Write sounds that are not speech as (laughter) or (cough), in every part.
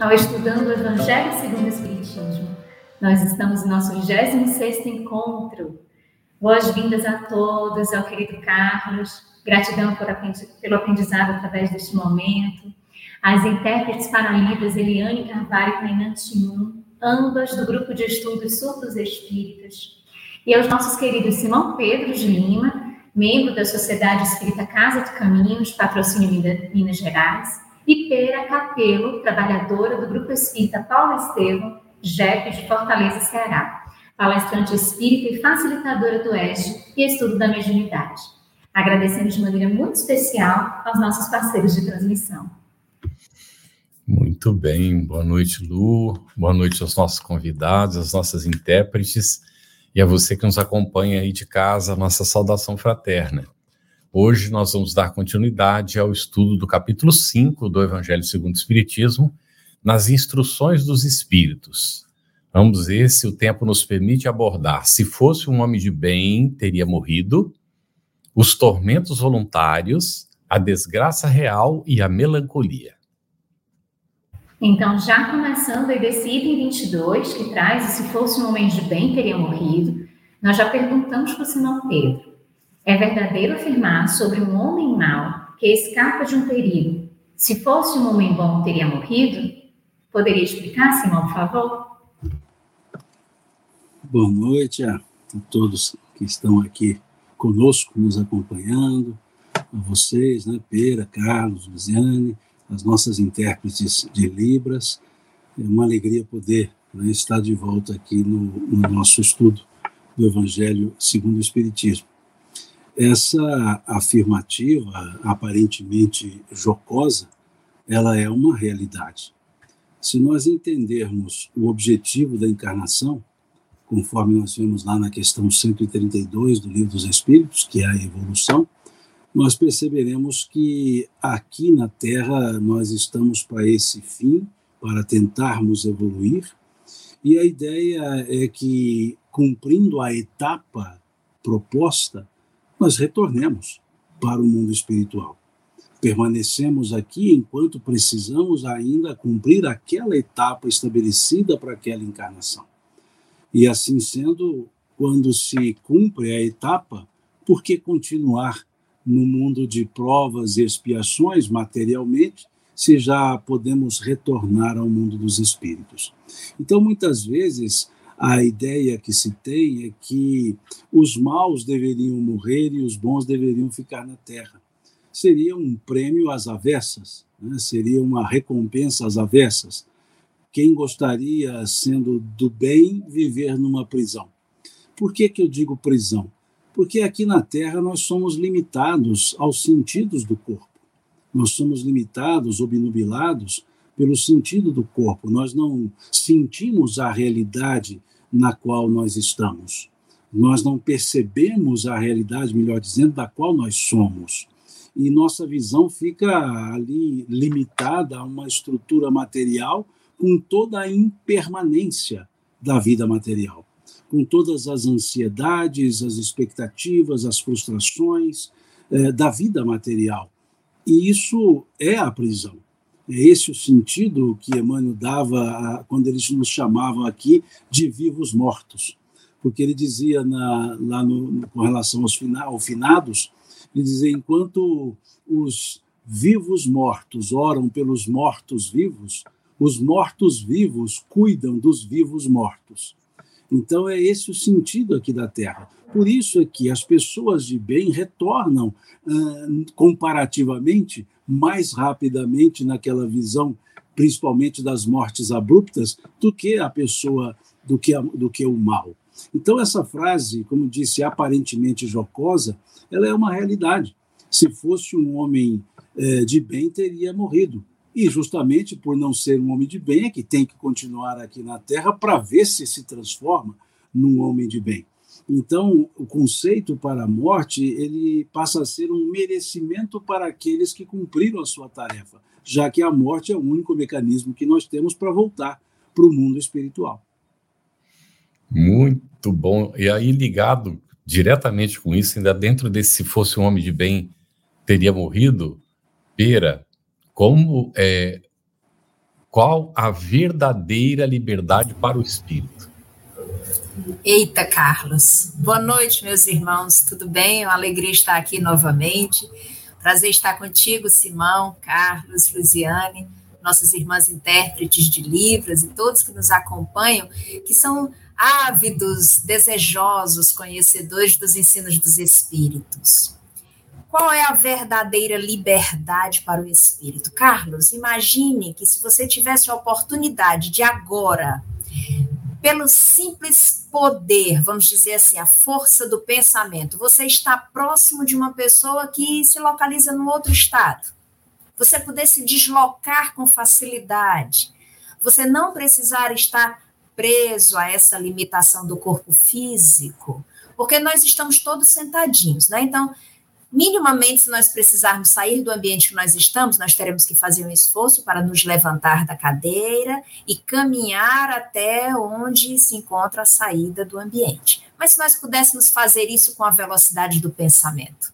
ao Estudando o Evangelho segundo o Espiritismo. Nós estamos no nosso 26 encontro. Boas-vindas a todos, ao querido Carlos. Gratidão pelo aprendizado através deste momento. As intérpretes paralidas Eliane Carvalho e Tainan Timum, ambas do grupo de estudos Surdos Espíritas. E aos nossos queridos Simão Pedro de Lima, membro da Sociedade Espírita Casa de Caminhos, patrocínio Minas Gerais, e Pera Capelo, trabalhadora do Grupo Espírita Paulo Estevam, JEP de Fortaleza, Ceará, palestrante espírita e facilitadora do Oeste e estudo da mediunidade. Agradecendo de maneira muito especial aos nossos parceiros de transmissão. Muito bem, boa noite, Lu, boa noite aos nossos convidados, às nossas intérpretes e a você que nos acompanha aí de casa, nossa saudação fraterna. Hoje nós vamos dar continuidade ao estudo do capítulo 5 do Evangelho segundo o Espiritismo, nas instruções dos Espíritos. Vamos ver se o tempo nos permite abordar. Se fosse um homem de bem, teria morrido, os tormentos voluntários, a desgraça real e a melancolia. Então, já começando aí desse item 22, que traz, se fosse um homem de bem, teria morrido, nós já perguntamos para o Simão Pedro, é verdadeiro afirmar sobre um homem mau que escapa de um perigo. Se fosse um homem bom, teria morrido? Poderia explicar, Simão, por favor? Boa noite a, todos que estão aqui conosco, nos acompanhando, a vocês, né, Pera, Carlos, Luziane, as nossas intérpretes de Libras. É uma alegria poder né, estar de volta aqui no, no nosso estudo do Evangelho segundo o Espiritismo. Essa afirmativa, aparentemente jocosa, ela é uma realidade. Se nós entendermos o objetivo da encarnação, conforme nós vemos lá na questão 132 do Livro dos Espíritos, que é a evolução, nós perceberemos que aqui na Terra nós estamos para esse fim, para tentarmos evoluir, e a ideia é que, cumprindo a etapa proposta, nós retornemos para o mundo espiritual. Permanecemos aqui enquanto precisamos ainda cumprir aquela etapa estabelecida para aquela encarnação. E assim sendo, quando se cumpre a etapa, por que continuar no mundo de provas e expiações materialmente, se já podemos retornar ao mundo dos espíritos? Então, muitas vezes, a ideia que se tem é que os maus deveriam morrer e os bons deveriam ficar na terra. Seria um prêmio às avessas, né? seria uma recompensa às avessas. Quem gostaria, sendo do bem, viver numa prisão? Por que, que eu digo prisão? Porque aqui na Terra nós somos limitados aos sentidos do corpo. Nós somos limitados, obnubilados pelo sentido do corpo. Nós não sentimos a realidade na qual nós estamos. Nós não percebemos a realidade, melhor dizendo, da qual nós somos. E nossa visão fica ali limitada a uma estrutura material com toda a impermanência da vida material, com todas as ansiedades, as expectativas, as frustrações eh, da vida material. E isso é a prisão. É esse o sentido que Emmanuel dava quando eles nos chamavam aqui de vivos mortos. Porque ele dizia na, lá no, com relação aos fina, ao finados, ele dizia, enquanto os vivos mortos oram pelos mortos vivos, os mortos vivos cuidam dos vivos mortos. Então é esse o sentido aqui da Terra. Por isso é que as pessoas de bem retornam comparativamente mais rapidamente naquela visão, principalmente das mortes abruptas, do que a pessoa, do que, a, do que o mal. Então, essa frase, como disse, aparentemente jocosa, ela é uma realidade. Se fosse um homem é, de bem, teria morrido. E justamente por não ser um homem de bem é que tem que continuar aqui na Terra para ver se se transforma num homem de bem. Então, o conceito para a morte, ele passa a ser um merecimento para aqueles que cumpriram a sua tarefa, já que a morte é o único mecanismo que nós temos para voltar para o mundo espiritual. Muito bom. E aí, ligado diretamente com isso, ainda dentro desse se fosse um homem de bem, teria morrido, Pera, como é, qual a verdadeira liberdade para o espírito? Eita, Carlos. Boa noite, meus irmãos. Tudo bem? É uma alegria estar aqui novamente. Prazer estar contigo, Simão, Carlos, Luziane, nossas irmãs intérpretes de Libras e todos que nos acompanham, que são ávidos, desejosos conhecedores dos ensinos dos espíritos. Qual é a verdadeira liberdade para o espírito? Carlos, imagine que se você tivesse a oportunidade de agora, pelo simples poder, vamos dizer assim, a força do pensamento, você está próximo de uma pessoa que se localiza no outro estado. Você poder se deslocar com facilidade. Você não precisar estar preso a essa limitação do corpo físico, porque nós estamos todos sentadinhos, né? Então, minimamente, se nós precisarmos sair do ambiente que nós estamos, nós teremos que fazer um esforço para nos levantar da cadeira e caminhar até onde se encontra a saída do ambiente. Mas se nós pudéssemos fazer isso com a velocidade do pensamento,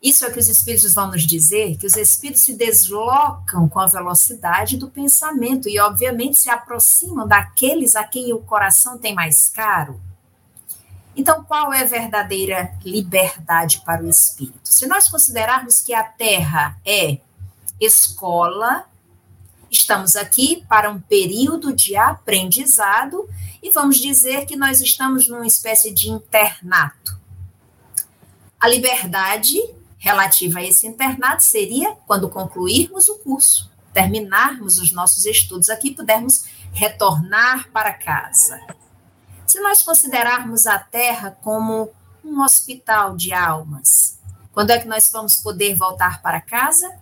isso é o que os espíritos vão nos dizer, que os espíritos se deslocam com a velocidade do pensamento e, obviamente, se aproximam daqueles a quem o coração tem mais caro. Então, qual é a verdadeira liberdade para o espírito? Se nós considerarmos que a Terra é escola, estamos aqui para um período de aprendizado e vamos dizer que nós estamos numa espécie de internato. A liberdade relativa a esse internato seria quando concluirmos o curso, terminarmos os nossos estudos aqui, pudermos retornar para casa. Se nós considerarmos a Terra como um hospital de almas, quando é que nós vamos poder voltar para casa?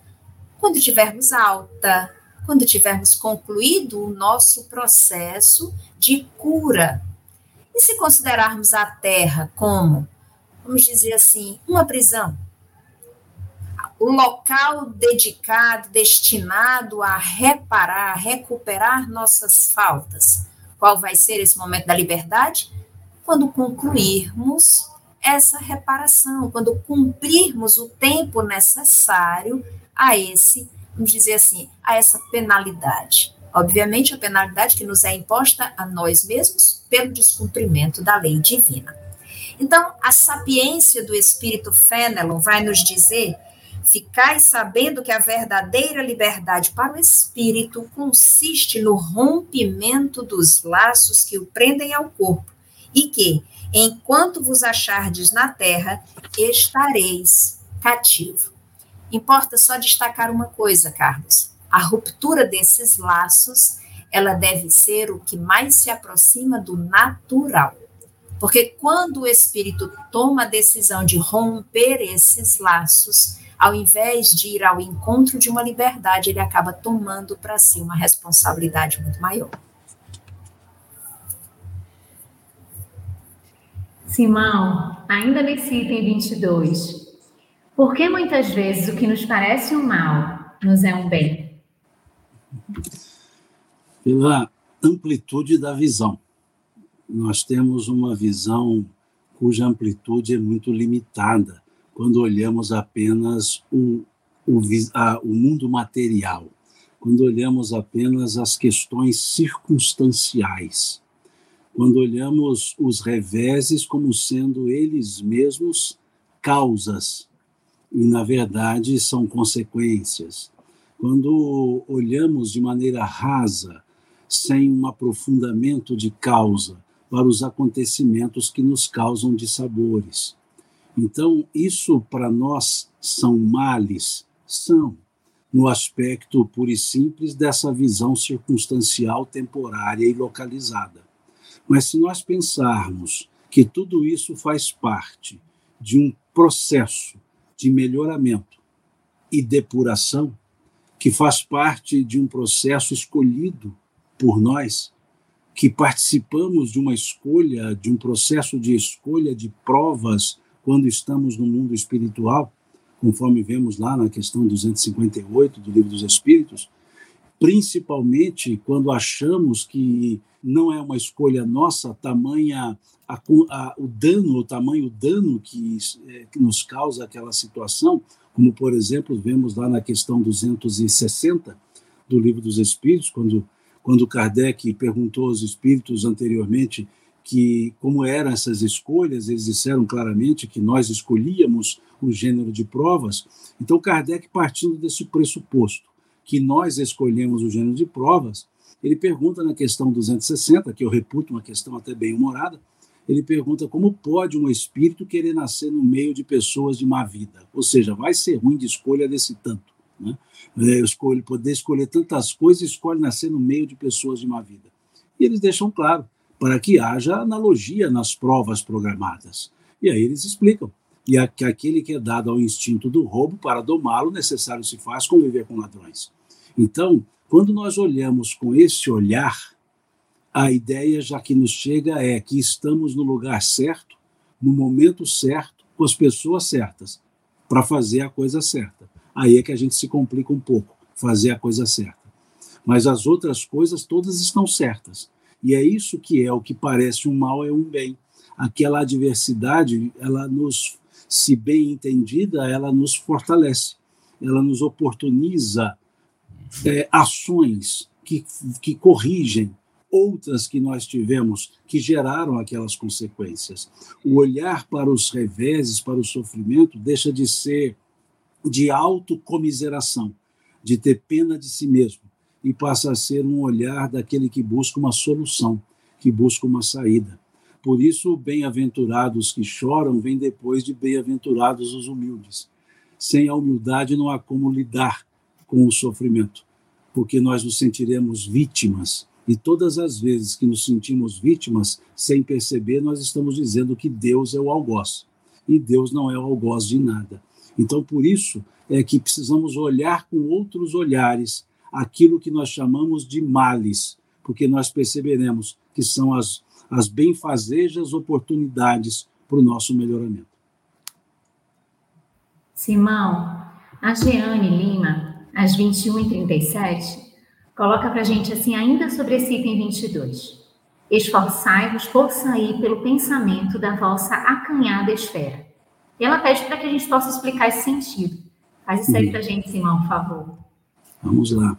Quando tivermos alta, quando tivermos concluído o nosso processo de cura. E se considerarmos a Terra como, vamos dizer assim, uma prisão, o local dedicado, destinado a reparar, a recuperar nossas faltas. Qual vai ser esse momento da liberdade? Quando concluirmos essa reparação, quando cumprirmos o tempo necessário a esse, vamos dizer assim, a essa penalidade. Obviamente, a penalidade que nos é imposta a nós mesmos pelo descumprimento da lei divina. Então, a sapiência do espírito Fenelon vai nos dizer Ficai sabendo que a verdadeira liberdade para o espírito consiste no rompimento dos laços que o prendem ao corpo, e que, enquanto vos achardes na terra, estareis cativo. Importa só destacar uma coisa, Carlos. A ruptura desses laços, ela deve ser o que mais se aproxima do natural. Porque quando o espírito toma a decisão de romper esses laços, ao invés de ir ao encontro de uma liberdade, ele acaba tomando para si uma responsabilidade muito maior. Simão, ainda nesse item 22, por que muitas vezes o que nos parece um mal nos é um bem? Pela amplitude da visão. Nós temos uma visão cuja amplitude é muito limitada quando olhamos apenas o, o, a, o mundo material, quando olhamos apenas as questões circunstanciais, quando olhamos os reveses como sendo eles mesmos causas e, na verdade, são consequências. Quando olhamos de maneira rasa, sem um aprofundamento de causa para os acontecimentos que nos causam dissabores. Então, isso para nós são males? São, no aspecto puro e simples dessa visão circunstancial, temporária e localizada. Mas se nós pensarmos que tudo isso faz parte de um processo de melhoramento e depuração, que faz parte de um processo escolhido por nós, que participamos de uma escolha, de um processo de escolha de provas quando estamos no mundo espiritual, conforme vemos lá na questão 258 do Livro dos Espíritos, principalmente quando achamos que não é uma escolha nossa, tamanha a, a, o dano, o tamanho dano que, é, que nos causa aquela situação, como, por exemplo, vemos lá na questão 260 do Livro dos Espíritos, quando, quando Kardec perguntou aos espíritos anteriormente que como eram essas escolhas, eles disseram claramente que nós escolhíamos o gênero de provas. Então, Kardec, partindo desse pressuposto, que nós escolhemos o gênero de provas, ele pergunta na questão 260, que eu reputo uma questão até bem humorada, ele pergunta como pode um espírito querer nascer no meio de pessoas de má vida? Ou seja, vai ser ruim de escolha desse tanto. Né? É, escolhe, poder escolher tantas coisas, escolhe nascer no meio de pessoas de má vida. E eles deixam claro, para que haja analogia nas provas programadas. E aí eles explicam e a, que aquele que é dado ao instinto do roubo, para domá-lo, necessário se faz conviver com ladrões. Então, quando nós olhamos com esse olhar, a ideia já que nos chega é que estamos no lugar certo, no momento certo, com as pessoas certas, para fazer a coisa certa. Aí é que a gente se complica um pouco, fazer a coisa certa. Mas as outras coisas todas estão certas. E é isso que é o que parece um mal é um bem. Aquela adversidade, ela nos, se bem entendida, ela nos fortalece, ela nos oportuniza é, ações que, que corrigem outras que nós tivemos que geraram aquelas consequências. O olhar para os reveses, para o sofrimento, deixa de ser de autocomiseração, de ter pena de si mesmo, e passa a ser um olhar daquele que busca uma solução, que busca uma saída. Por isso, bem-aventurados que choram vem depois de bem-aventurados os humildes. Sem a humildade não há como lidar com o sofrimento, porque nós nos sentiremos vítimas. E todas as vezes que nos sentimos vítimas, sem perceber, nós estamos dizendo que Deus é o algoz. E Deus não é o algoz de nada. Então, por isso é que precisamos olhar com outros olhares aquilo que nós chamamos de males, porque nós perceberemos que são as, as benfazejas oportunidades para o nosso melhoramento. Simão, a Jeane Lima às 21h37, coloca para a gente assim, ainda sobre esse item 22. Esforçai-vos por sair pelo pensamento da vossa acanhada esfera. E ela pede para que a gente possa explicar esse sentido. Faz isso aí para a gente, Simão, por favor. Vamos lá.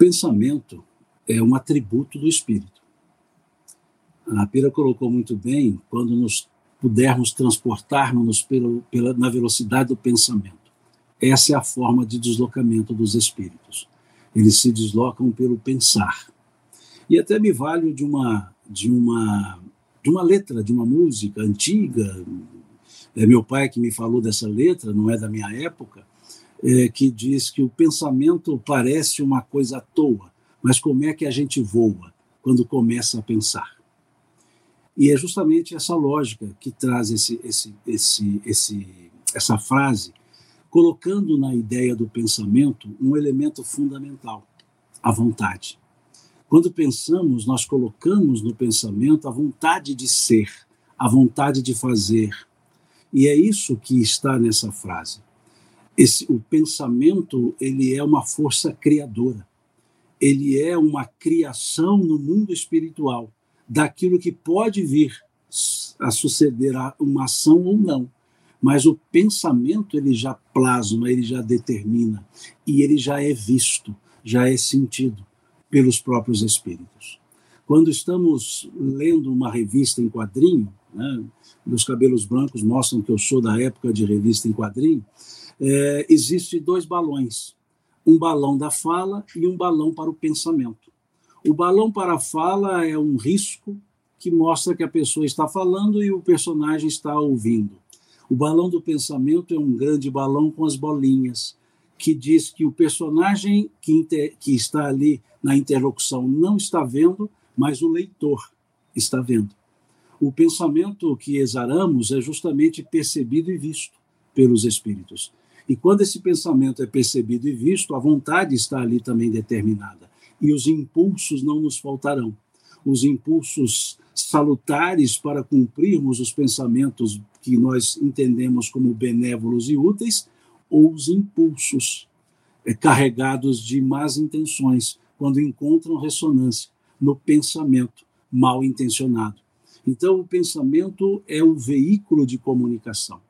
Pensamento é um atributo do espírito. A Pira colocou muito bem quando nos pudermos transportarmos pelo, pela, na velocidade do pensamento. Essa é a forma de deslocamento dos espíritos. Eles se deslocam pelo pensar. E até me valho de uma de uma de uma letra de uma música antiga. É meu pai que me falou dessa letra, não é da minha época, é, que diz que o pensamento parece uma coisa à toa, mas como é que a gente voa quando começa a pensar? E é justamente essa lógica que traz esse, esse, esse, esse, essa frase colocando na ideia do pensamento um elemento fundamental, a vontade. Quando pensamos, nós colocamos no pensamento a vontade de ser, a vontade de fazer. E é isso que está nessa frase. Esse, o pensamento ele é uma força criadora. Ele é uma criação no mundo espiritual daquilo que pode vir a suceder a uma ação ou não mas o pensamento ele já plasma, ele já determina e ele já é visto, já é sentido pelos próprios espíritos. Quando estamos lendo uma revista em quadrinho, né, meus cabelos brancos mostram que eu sou da época de revista em quadrinho, é, existe dois balões, um balão da fala e um balão para o pensamento. O balão para a fala é um risco que mostra que a pessoa está falando e o personagem está ouvindo. O balão do pensamento é um grande balão com as bolinhas, que diz que o personagem que, inter, que está ali na interlocução não está vendo, mas o leitor está vendo. O pensamento que exaramos é justamente percebido e visto pelos espíritos. E quando esse pensamento é percebido e visto, a vontade está ali também determinada. E os impulsos não nos faltarão. Os impulsos salutares para cumprirmos os pensamentos que nós entendemos como benévolos e úteis, ou os impulsos é, carregados de más intenções, quando encontram ressonância no pensamento mal intencionado. Então, o pensamento é o veículo de comunicação.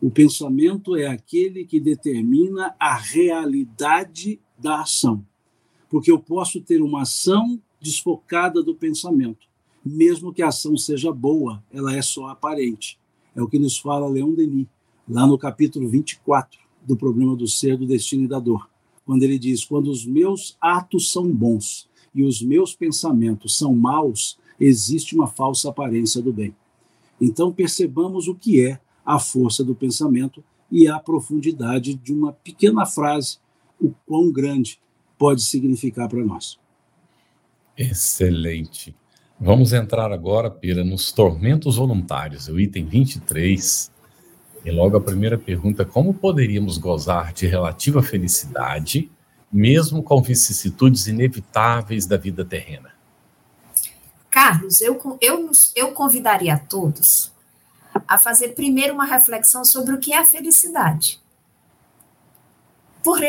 O pensamento é aquele que determina a realidade da ação. Porque eu posso ter uma ação desfocada do pensamento. Mesmo que a ação seja boa, ela é só aparente. É o que nos fala Leon Denis, lá no capítulo 24 do problema do ser, do destino e da dor. Quando ele diz: Quando os meus atos são bons e os meus pensamentos são maus, existe uma falsa aparência do bem. Então percebamos o que é a força do pensamento e a profundidade de uma pequena frase, o quão grande pode significar para nós. Excelente. Vamos entrar agora, Pira, nos tormentos voluntários, o item 23. E logo a primeira pergunta: como poderíamos gozar de relativa felicidade, mesmo com vicissitudes inevitáveis da vida terrena? Carlos, eu, eu, eu convidaria a todos a fazer primeiro uma reflexão sobre o que é a felicidade. Por,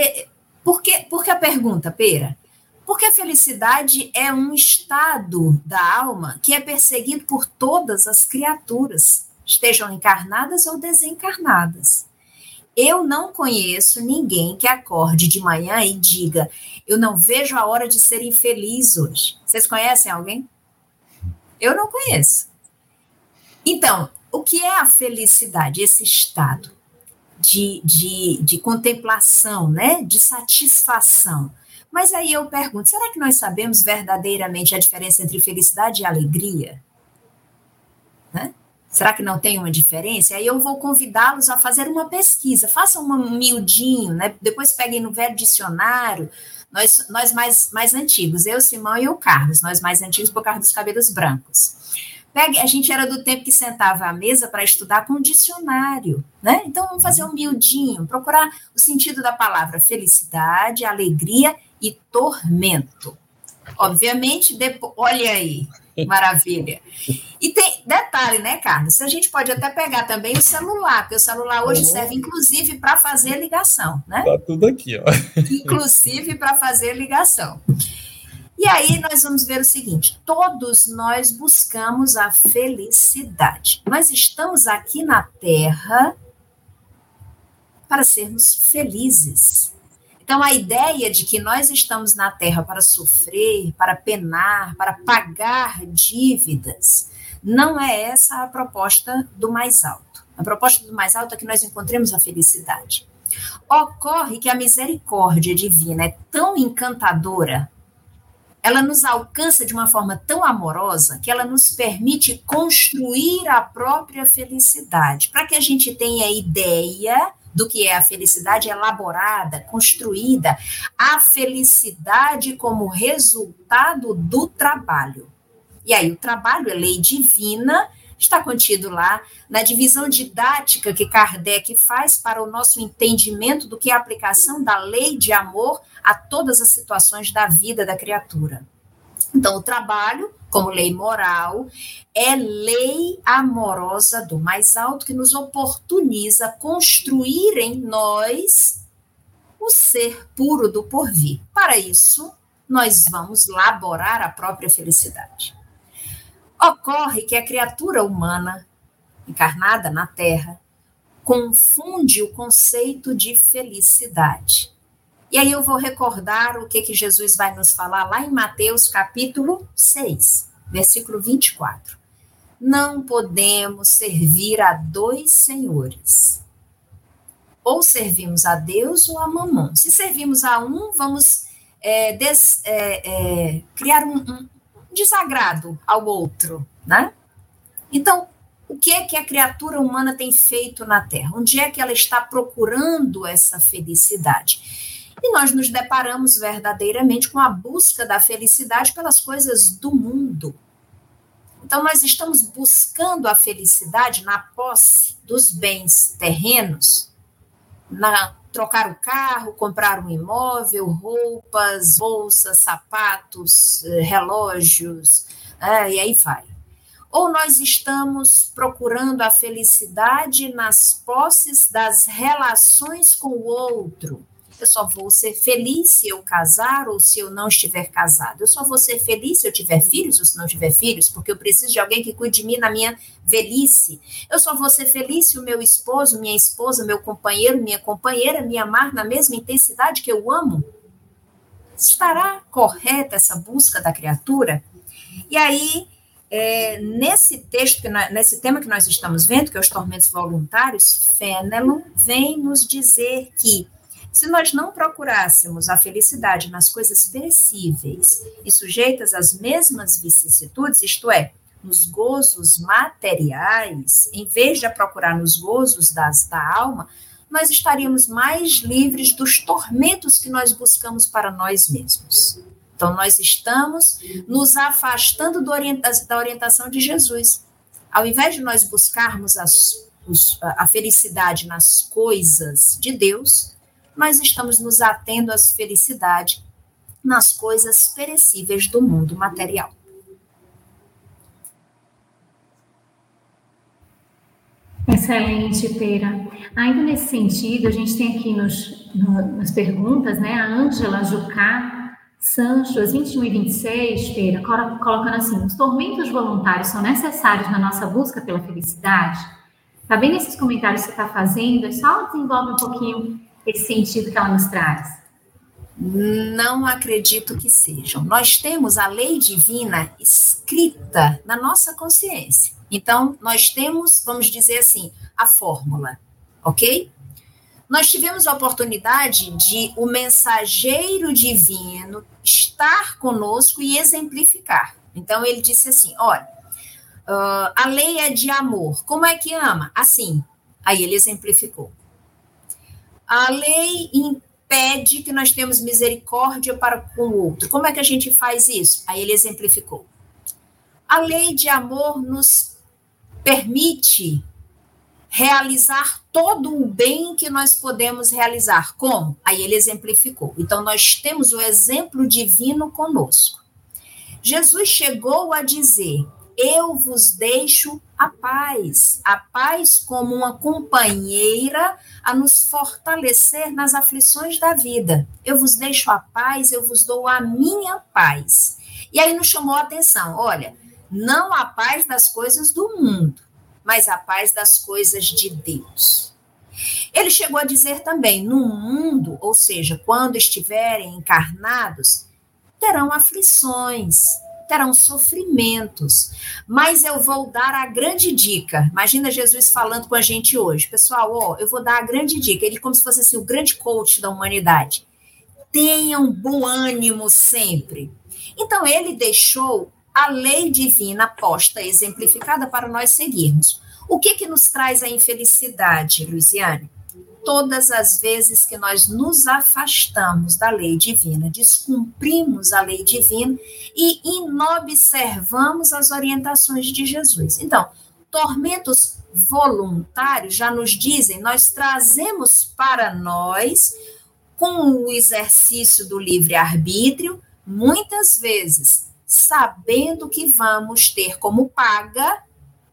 por, que, por que a pergunta, Pera? Porque a felicidade é um estado da alma que é perseguido por todas as criaturas, estejam encarnadas ou desencarnadas. Eu não conheço ninguém que acorde de manhã e diga: Eu não vejo a hora de ser infeliz hoje. Vocês conhecem alguém? Eu não conheço. Então, o que é a felicidade? Esse estado de, de, de contemplação, né? de satisfação. Mas aí eu pergunto: será que nós sabemos verdadeiramente a diferença entre felicidade e alegria? Né? Será que não tem uma diferença? Aí eu vou convidá-los a fazer uma pesquisa. Façam um miudinho, né? depois peguem no velho dicionário. Nós, nós mais, mais antigos, eu, Simão e o Carlos, nós mais antigos por causa dos cabelos brancos. Pegue, a gente era do tempo que sentava à mesa para estudar com um dicionário, né? Então vamos fazer um miudinho, procurar o sentido da palavra felicidade, alegria e tormento. Obviamente, depois, olha aí, maravilha. E tem detalhe, né, Carlos? A gente pode até pegar também o celular, porque o celular hoje serve inclusive para fazer ligação, né? Tá tudo aqui, ó. Inclusive para fazer ligação. E aí nós vamos ver o seguinte: todos nós buscamos a felicidade. Nós estamos aqui na Terra para sermos felizes. Então, a ideia de que nós estamos na Terra para sofrer, para penar, para pagar dívidas, não é essa a proposta do mais alto. A proposta do mais alto é que nós encontremos a felicidade. Ocorre que a misericórdia divina é tão encantadora, ela nos alcança de uma forma tão amorosa que ela nos permite construir a própria felicidade, para que a gente tenha ideia do que é a felicidade elaborada, construída, a felicidade como resultado do trabalho. E aí, o trabalho é lei divina, está contido lá na divisão didática que Kardec faz para o nosso entendimento do que é a aplicação da lei de amor a todas as situações da vida da criatura. Então, o trabalho, como lei moral, é lei amorosa do mais alto que nos oportuniza construir em nós o ser puro do porvir. Para isso, nós vamos laborar a própria felicidade. Ocorre que a criatura humana, encarnada na Terra, confunde o conceito de felicidade e aí eu vou recordar o que, que Jesus vai nos falar lá em Mateus capítulo 6, versículo 24. Não podemos servir a dois senhores. Ou servimos a Deus ou a mamão. Se servimos a um, vamos é, des, é, é, criar um, um desagrado ao outro, né? Então, o que é que a criatura humana tem feito na Terra? Onde é que ela está procurando essa felicidade? e nós nos deparamos verdadeiramente com a busca da felicidade pelas coisas do mundo. Então, nós estamos buscando a felicidade na posse dos bens terrenos, na trocar o carro, comprar um imóvel, roupas, bolsas, sapatos, eh, relógios, é, e aí vai. Ou nós estamos procurando a felicidade nas posses das relações com o outro, eu só vou ser feliz se eu casar ou se eu não estiver casado. Eu só vou ser feliz se eu tiver filhos ou se não tiver filhos, porque eu preciso de alguém que cuide de mim na minha velhice. Eu só vou ser feliz se o meu esposo, minha esposa, meu companheiro, minha companheira me amar na mesma intensidade que eu amo. Estará correta essa busca da criatura? E aí, é, nesse texto, nós, nesse tema que nós estamos vendo, que é os tormentos voluntários, Fenelon vem nos dizer que se nós não procurássemos a felicidade nas coisas perecíveis e sujeitas às mesmas vicissitudes, isto é, nos gozos materiais, em vez de procurar nos gozos das, da alma, nós estaríamos mais livres dos tormentos que nós buscamos para nós mesmos. Então, nós estamos nos afastando orienta da orientação de Jesus. Ao invés de nós buscarmos as, os, a felicidade nas coisas de Deus, nós estamos nos atendo às felicidades nas coisas perecíveis do mundo material. Excelente, Pera. Ainda nesse sentido, a gente tem aqui nos, no, nas perguntas, né, a Ângela Jucá Sancho, as 21 e 26, Pera, colocando assim, os tormentos voluntários são necessários na nossa busca pela felicidade? Tá bem nesses comentários que você está fazendo, só desenvolve um pouquinho esse sentido que ela nos traz? Não acredito que sejam. Nós temos a lei divina escrita na nossa consciência. Então, nós temos, vamos dizer assim, a fórmula, ok? Nós tivemos a oportunidade de o mensageiro divino estar conosco e exemplificar. Então, ele disse assim: olha, uh, a lei é de amor. Como é que ama? Assim. Aí ele exemplificou. A lei impede que nós temos misericórdia para com o outro. Como é que a gente faz isso? Aí ele exemplificou. A lei de amor nos permite realizar todo o bem que nós podemos realizar. Como? Aí ele exemplificou. Então, nós temos o exemplo divino conosco. Jesus chegou a dizer: Eu vos deixo a paz, a paz como uma companheira a nos fortalecer nas aflições da vida. Eu vos deixo a paz, eu vos dou a minha paz. E aí nos chamou a atenção, olha, não a paz das coisas do mundo, mas a paz das coisas de Deus. Ele chegou a dizer também: no mundo, ou seja, quando estiverem encarnados, terão aflições, terão sofrimentos. Mas eu vou dar a grande dica. Imagina Jesus falando com a gente hoje. Pessoal, ó, eu vou dar a grande dica. Ele como se fosse assim, o grande coach da humanidade. Tenham bom ânimo sempre. Então ele deixou a lei divina posta, exemplificada para nós seguirmos. O que que nos traz a infelicidade, Luiziane? Todas as vezes que nós nos afastamos da lei divina, descumprimos a lei divina e inobservamos as orientações de Jesus. Então, tormentos voluntários já nos dizem, nós trazemos para nós, com o exercício do livre-arbítrio, muitas vezes, sabendo que vamos ter como paga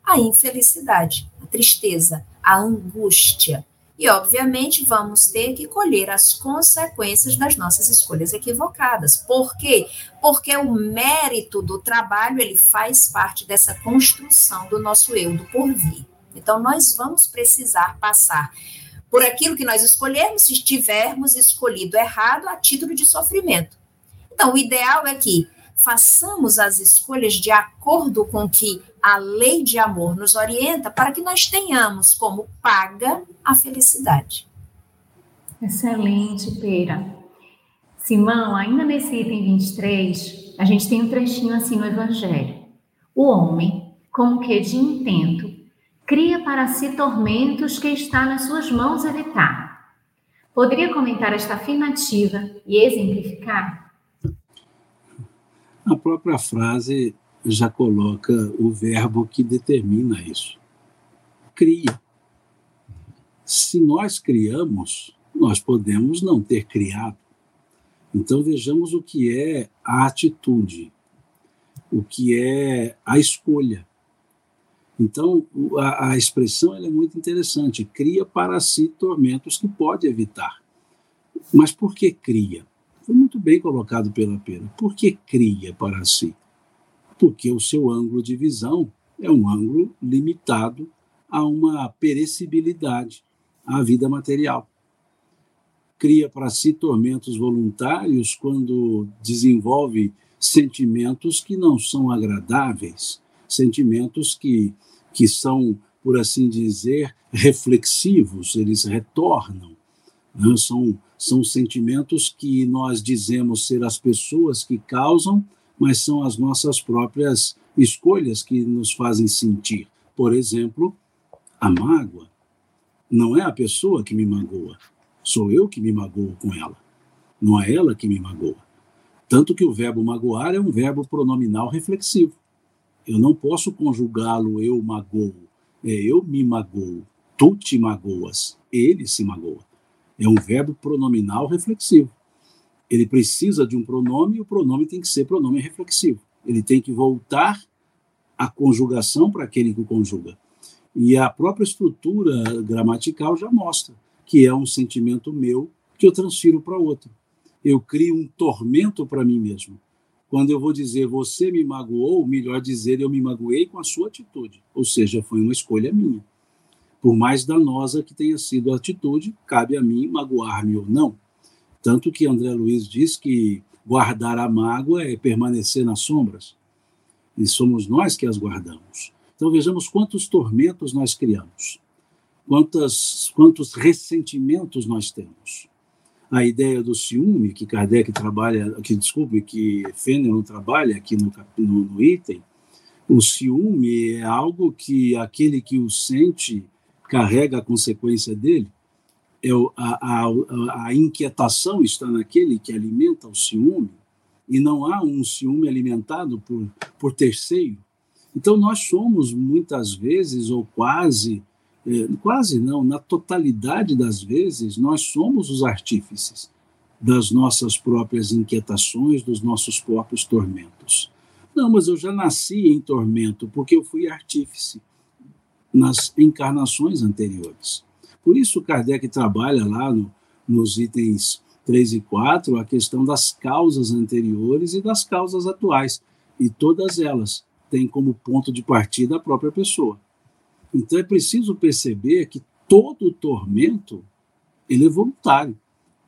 a infelicidade, a tristeza, a angústia, e, obviamente, vamos ter que colher as consequências das nossas escolhas equivocadas. Por quê? Porque o mérito do trabalho ele faz parte dessa construção do nosso eu do porvir. Então, nós vamos precisar passar por aquilo que nós escolhermos, se tivermos escolhido errado a título de sofrimento. Então, o ideal é que façamos as escolhas de acordo com que a lei de amor nos orienta para que nós tenhamos como paga a felicidade. Excelente, Pera. Simão, ainda nesse item 23, a gente tem um trechinho assim no Evangelho. O homem, com que de intento, cria para si tormentos que está nas suas mãos evitar. Poderia comentar esta afirmativa e exemplificar? A própria frase já coloca o verbo que determina isso. Cria. Se nós criamos, nós podemos não ter criado. Então vejamos o que é a atitude, o que é a escolha. Então a, a expressão é muito interessante. Cria para si tormentos que pode evitar. Mas por que cria? Foi muito bem colocado pela Pena. Por que cria para si? Porque o seu ângulo de visão é um ângulo limitado a uma perecibilidade à vida material. Cria para si tormentos voluntários quando desenvolve sentimentos que não são agradáveis, sentimentos que, que são, por assim dizer, reflexivos, eles retornam. Né? São são sentimentos que nós dizemos ser as pessoas que causam, mas são as nossas próprias escolhas que nos fazem sentir. Por exemplo, a mágoa. Não é a pessoa que me magoa, sou eu que me magoo com ela. Não é ela que me magoa. Tanto que o verbo magoar é um verbo pronominal reflexivo. Eu não posso conjugá-lo eu magoo. É eu me magoo. Tu te magoas. Ele se magoa. É um verbo pronominal reflexivo. Ele precisa de um pronome e o pronome tem que ser pronome reflexivo. Ele tem que voltar à conjugação para aquele que o conjuga. E a própria estrutura gramatical já mostra que é um sentimento meu que eu transfiro para outro. Eu crio um tormento para mim mesmo. Quando eu vou dizer você me magoou, melhor dizer eu me magoei com a sua atitude. Ou seja, foi uma escolha minha. Por mais danosa que tenha sido a atitude, cabe a mim magoar-me ou não. Tanto que André Luiz diz que guardar a mágoa é permanecer nas sombras. E somos nós que as guardamos. Então vejamos quantos tormentos nós criamos, quantos, quantos ressentimentos nós temos. A ideia do ciúme, que Kardec trabalha, que desculpe, que Fenelon trabalha aqui no, no, no item, o ciúme é algo que aquele que o sente carrega a consequência dele, é a, a, a inquietação está naquele que alimenta o ciúme, e não há um ciúme alimentado por, por terceiro. Então, nós somos muitas vezes, ou quase, é, quase não, na totalidade das vezes, nós somos os artífices das nossas próprias inquietações, dos nossos próprios tormentos. Não, mas eu já nasci em tormento porque eu fui artífice nas encarnações anteriores. Por isso, Kardec trabalha lá no, nos itens 3 e 4 a questão das causas anteriores e das causas atuais. E todas elas têm como ponto de partida a própria pessoa. Então é preciso perceber que todo tormento ele é voluntário.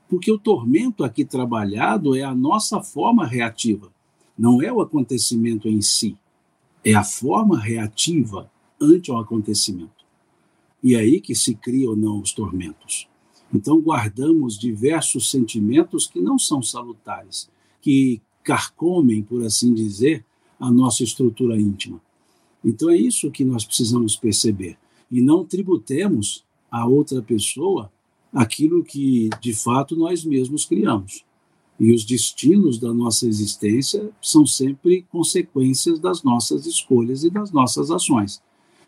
Porque o tormento aqui trabalhado é a nossa forma reativa, não é o acontecimento em si, é a forma reativa ante o acontecimento. E é aí que se criam ou não os tormentos. Então, guardamos diversos sentimentos que não são salutares, que carcomem, por assim dizer, a nossa estrutura íntima. Então, é isso que nós precisamos perceber. E não tributemos a outra pessoa aquilo que, de fato, nós mesmos criamos. E os destinos da nossa existência são sempre consequências das nossas escolhas e das nossas ações.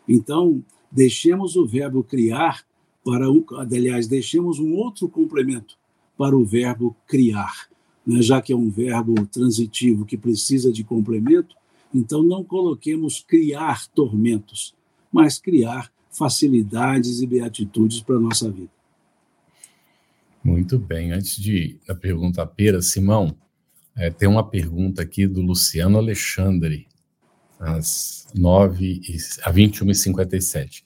Então, deixemos o verbo criar para um, aliás, deixemos um outro complemento para o verbo criar, né? já que é um verbo transitivo que precisa de complemento, então não coloquemos criar tormentos, mas criar facilidades e beatitudes para a nossa vida. Muito bem. Antes de a pergunta Pera, Simão, é, tem uma pergunta aqui do Luciano Alexandre às 9 e, a 21 e 57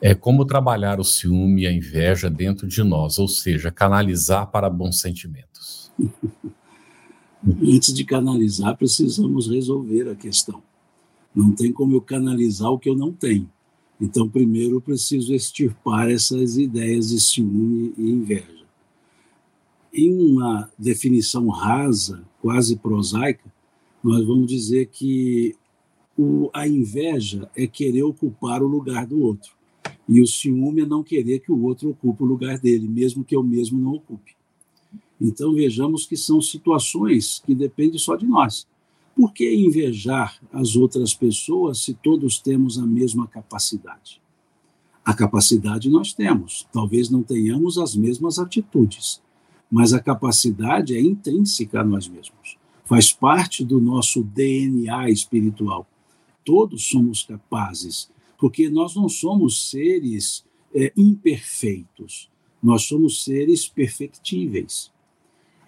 É como trabalhar o ciúme e a inveja dentro de nós, ou seja, canalizar para bons sentimentos. (laughs) Antes de canalizar, precisamos resolver a questão. Não tem como eu canalizar o que eu não tenho. Então, primeiro eu preciso extirpar essas ideias de ciúme e inveja. Em uma definição rasa, quase prosaica, nós vamos dizer que o, a inveja é querer ocupar o lugar do outro. E o ciúme é não querer que o outro ocupe o lugar dele, mesmo que eu mesmo não ocupe. Então vejamos que são situações que dependem só de nós. Por que invejar as outras pessoas se todos temos a mesma capacidade? A capacidade nós temos, talvez não tenhamos as mesmas atitudes, mas a capacidade é intrínseca a nós mesmos, faz parte do nosso DNA espiritual. Todos somos capazes, porque nós não somos seres é, imperfeitos, nós somos seres perfectíveis.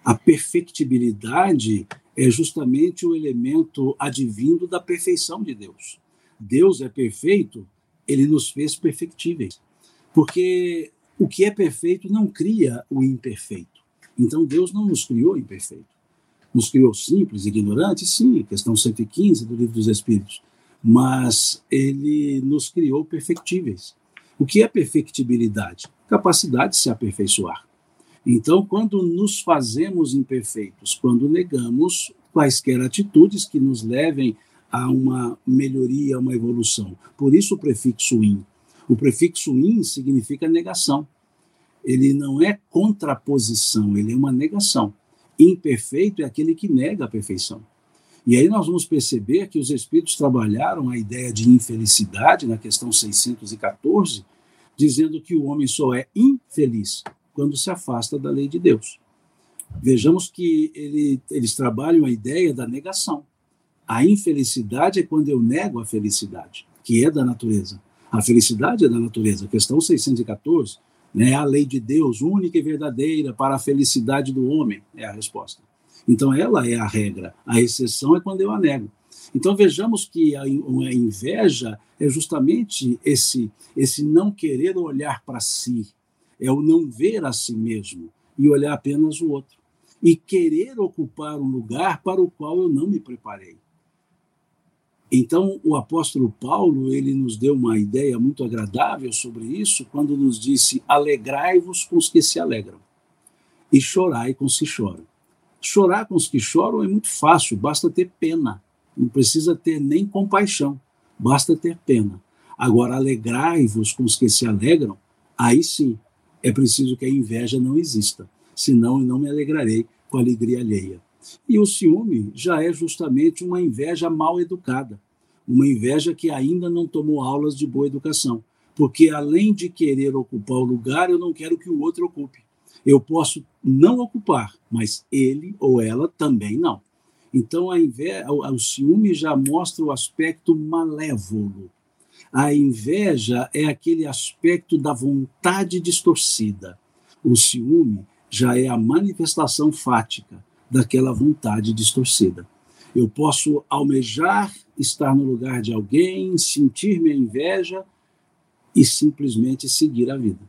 A perfectibilidade é justamente o elemento advindo da perfeição de Deus. Deus é perfeito, ele nos fez perfectíveis. Porque o que é perfeito não cria o imperfeito. Então Deus não nos criou imperfeito. Nos criou simples, ignorantes, sim, questão 115 do Livro dos Espíritos. Mas ele nos criou perfectíveis. O que é perfectibilidade? Capacidade de se aperfeiçoar. Então, quando nos fazemos imperfeitos, quando negamos quaisquer atitudes que nos levem a uma melhoria, a uma evolução. Por isso o prefixo in. O prefixo in significa negação. Ele não é contraposição, ele é uma negação. Imperfeito é aquele que nega a perfeição. E aí nós vamos perceber que os espíritos trabalharam a ideia de infelicidade na questão 614, dizendo que o homem só é infeliz quando se afasta da lei de Deus. Vejamos que ele, eles trabalham a ideia da negação. A infelicidade é quando eu nego a felicidade, que é da natureza. A felicidade é da natureza. Questão 614, né, a lei de Deus, única e verdadeira para a felicidade do homem, é a resposta. Então, ela é a regra. A exceção é quando eu a nego. Então, vejamos que a, inveja é justamente esse, esse não querer olhar para si, é o não ver a si mesmo e olhar apenas o outro. E querer ocupar um lugar para o qual eu não me preparei. Então, o apóstolo Paulo, ele nos deu uma ideia muito agradável sobre isso, quando nos disse: alegrai-vos com os que se alegram, e chorai com os que choram. Chorar com os que choram é muito fácil, basta ter pena, não precisa ter nem compaixão, basta ter pena. Agora, alegrai-vos com os que se alegram, aí sim, é preciso que a inveja não exista, senão eu não me alegrarei com a alegria alheia. E o ciúme já é justamente uma inveja mal educada, uma inveja que ainda não tomou aulas de boa educação, porque além de querer ocupar o lugar, eu não quero que o outro ocupe. Eu posso não ocupar, mas ele ou ela também não. Então a inveja, o ciúme já mostra o aspecto malévolo. A inveja é aquele aspecto da vontade distorcida. O ciúme já é a manifestação fática daquela vontade distorcida. Eu posso almejar estar no lugar de alguém, sentir minha inveja e simplesmente seguir a vida.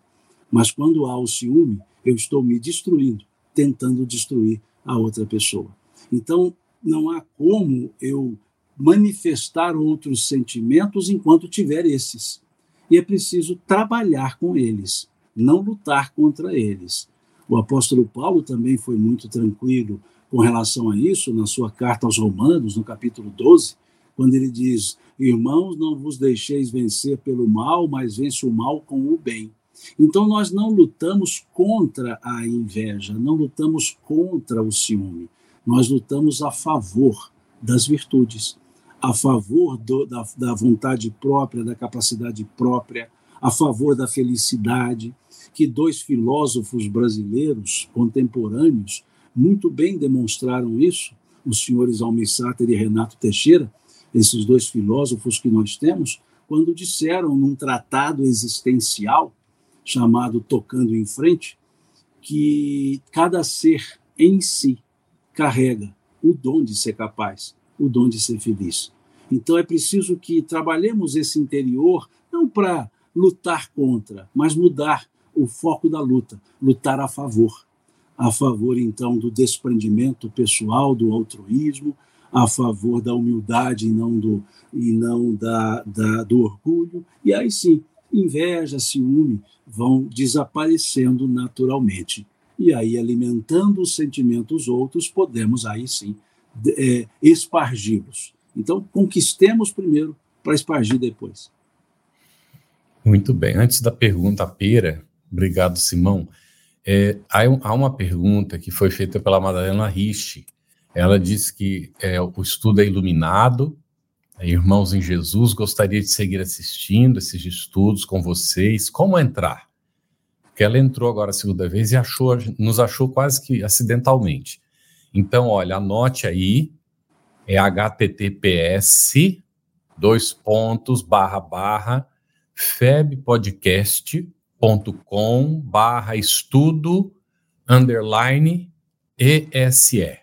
Mas quando há o ciúme, eu estou me destruindo, tentando destruir a outra pessoa. Então, não há como eu manifestar outros sentimentos enquanto tiver esses. E é preciso trabalhar com eles, não lutar contra eles. O apóstolo Paulo também foi muito tranquilo com relação a isso na sua carta aos Romanos, no capítulo 12, quando ele diz: Irmãos, não vos deixeis vencer pelo mal, mas vence o mal com o bem. Então, nós não lutamos contra a inveja, não lutamos contra o ciúme, nós lutamos a favor das virtudes, a favor do, da, da vontade própria, da capacidade própria, a favor da felicidade, que dois filósofos brasileiros contemporâneos muito bem demonstraram isso, os senhores Almissáter e Renato Teixeira, esses dois filósofos que nós temos, quando disseram num tratado existencial chamado Tocando em Frente, que cada ser em si carrega o dom de ser capaz, o dom de ser feliz. Então é preciso que trabalhemos esse interior não para lutar contra, mas mudar o foco da luta, lutar a favor a favor, então, do desprendimento pessoal, do altruísmo, a favor da humildade e não do, e não da, da, do orgulho. E aí sim, inveja, ciúme vão desaparecendo naturalmente. E aí, alimentando os sentimentos outros, podemos aí sim é, espargi-los. Então, conquistemos primeiro para espargir depois. Muito bem. Antes da pergunta pera, obrigado, Simão. É, há, uma pergunta que foi feita pela Madalena Rich. Ela diz que é, o estudo é iluminado, irmãos em Jesus, gostaria de seguir assistindo esses estudos com vocês. Como entrar? Porque ela entrou agora a segunda vez e achou, nos achou quase que acidentalmente. Então, olha, anote aí, é https dois pontos barra barra febpodcast.com barra estudo underline ESE.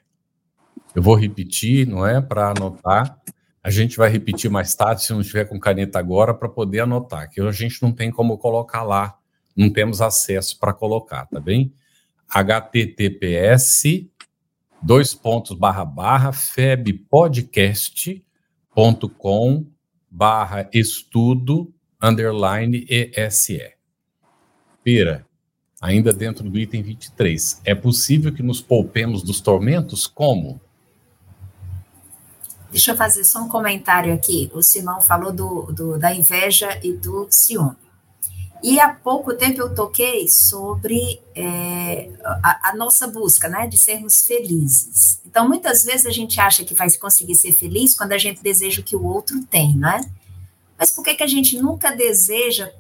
Eu vou repetir, não é, para anotar. A gente vai repetir mais tarde, se não tiver com caneta agora, para poder anotar, que a gente não tem como colocar lá, não temos acesso para colocar, tá bem? https dois pontos barra barra febpodcast.com barra estudo underline ESE. Pira, ainda dentro do item 23, é possível que nos poupemos dos tormentos? Como? Deixa eu fazer só um comentário aqui. O Simão falou do, do, da inveja e do ciúme. E há pouco tempo eu toquei sobre é, a, a, nossa busca, né, de sermos felizes. Então, muitas vezes a gente acha que vai conseguir ser feliz quando a gente deseja o que o outro tem, né? Mas por que, que a gente nunca deseja,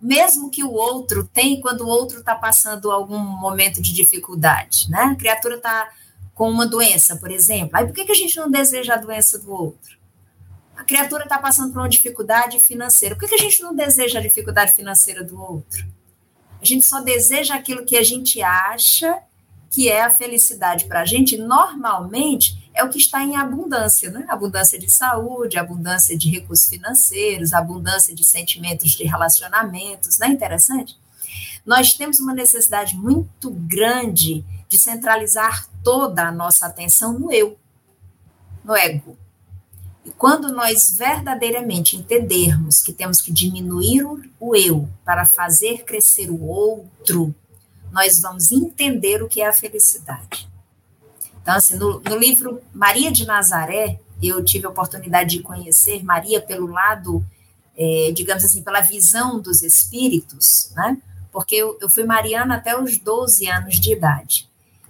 mesmo que o outro tem, quando o outro está passando algum momento de dificuldade, né? A criatura está com uma doença, por exemplo. Aí por que, que a gente não deseja a doença do outro? A criatura está passando por uma dificuldade financeira. Por que, que a gente não deseja a dificuldade financeira do outro? A gente só deseja aquilo que a gente acha que é a felicidade para a gente, normalmente é o que está em abundância, né? Abundância de saúde, abundância de recursos financeiros, abundância de sentimentos de relacionamentos, não é interessante? Nós temos uma necessidade muito grande de centralizar toda a nossa atenção no eu, no ego. E quando nós verdadeiramente entendermos que temos que diminuir o eu para fazer crescer o outro, nós vamos entender o que é a felicidade. Então, assim, no, no livro Maria de Nazaré, eu tive a oportunidade de conhecer Maria pelo lado, é, digamos assim, pela visão dos espíritos, né? Porque eu, eu fui mariana até os 12 anos de idade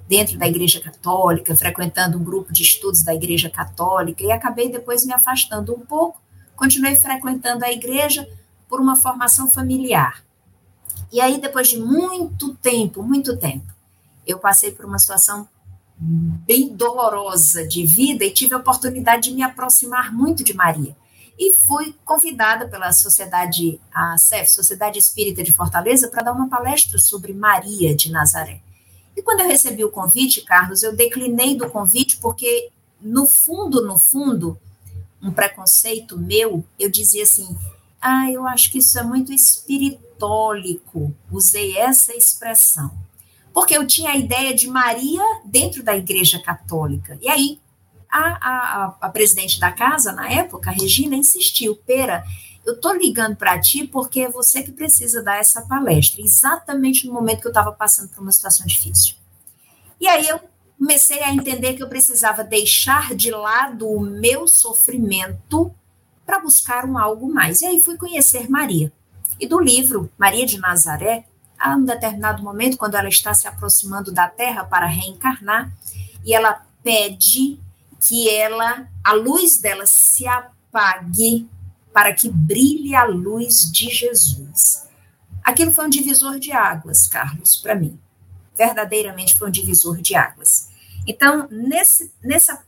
dentro da Igreja Católica, frequentando um grupo de estudos da Igreja Católica, e acabei depois me afastando um pouco, continuei frequentando a igreja por uma formação familiar. E aí, depois de muito tempo, muito tempo, eu passei por uma situação bem dolorosa de vida e tive a oportunidade de me aproximar muito de Maria. E fui convidada pela Sociedade, a CEF, Sociedade Espírita de Fortaleza, para dar uma palestra sobre Maria de Nazaré. E quando eu recebi o convite, Carlos, eu declinei do convite porque, no fundo, no fundo, um preconceito meu, eu dizia assim: ah, eu acho que isso é muito espiritólico. Usei essa expressão. Porque eu tinha a ideia de Maria dentro da Igreja Católica. E aí, a, a, a presidente da casa, na época, a Regina, insistiu: Pera, eu estou ligando para ti porque é você que precisa dar essa palestra, exatamente no momento que eu estava passando por uma situação difícil. E aí eu comecei a entender que eu precisava deixar de lado o meu sofrimento para buscar um algo mais. E aí fui conhecer Maria. E do livro Maria de Nazaré, a um determinado momento, quando ela está se aproximando da Terra para reencarnar, e ela pede que ela, a luz dela se apague para que brilhe a luz de Jesus. Aquilo foi um divisor de águas, Carlos, para mim. Verdadeiramente foi um divisor de águas. Então, nesse, nessa,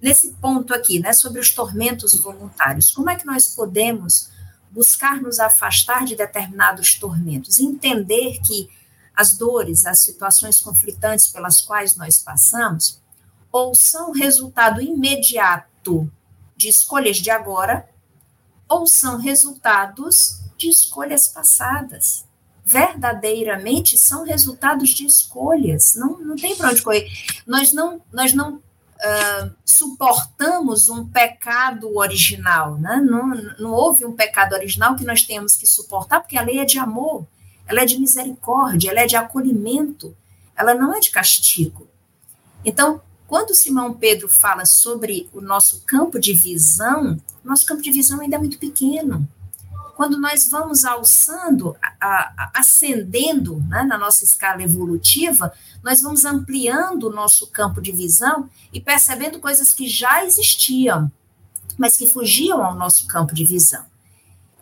nesse ponto aqui, né, sobre os tormentos voluntários, como é que nós podemos buscar nos afastar de determinados tormentos? Entender que as dores, as situações conflitantes pelas quais nós passamos, ou são resultado imediato de escolhas de agora, ou são resultados de escolhas passadas. Verdadeiramente são resultados de escolhas. Não, não tem para onde correr. Nós não, nós não uh, suportamos um pecado original. Né? Não, não houve um pecado original que nós temos que suportar, porque a lei é de amor, ela é de misericórdia, ela é de acolhimento, ela não é de castigo. Então, quando Simão Pedro fala sobre o nosso campo de visão, nosso campo de visão ainda é muito pequeno. Quando nós vamos alçando, ascendendo né, na nossa escala evolutiva, nós vamos ampliando o nosso campo de visão e percebendo coisas que já existiam. mas que fugiam ao nosso campo de visão.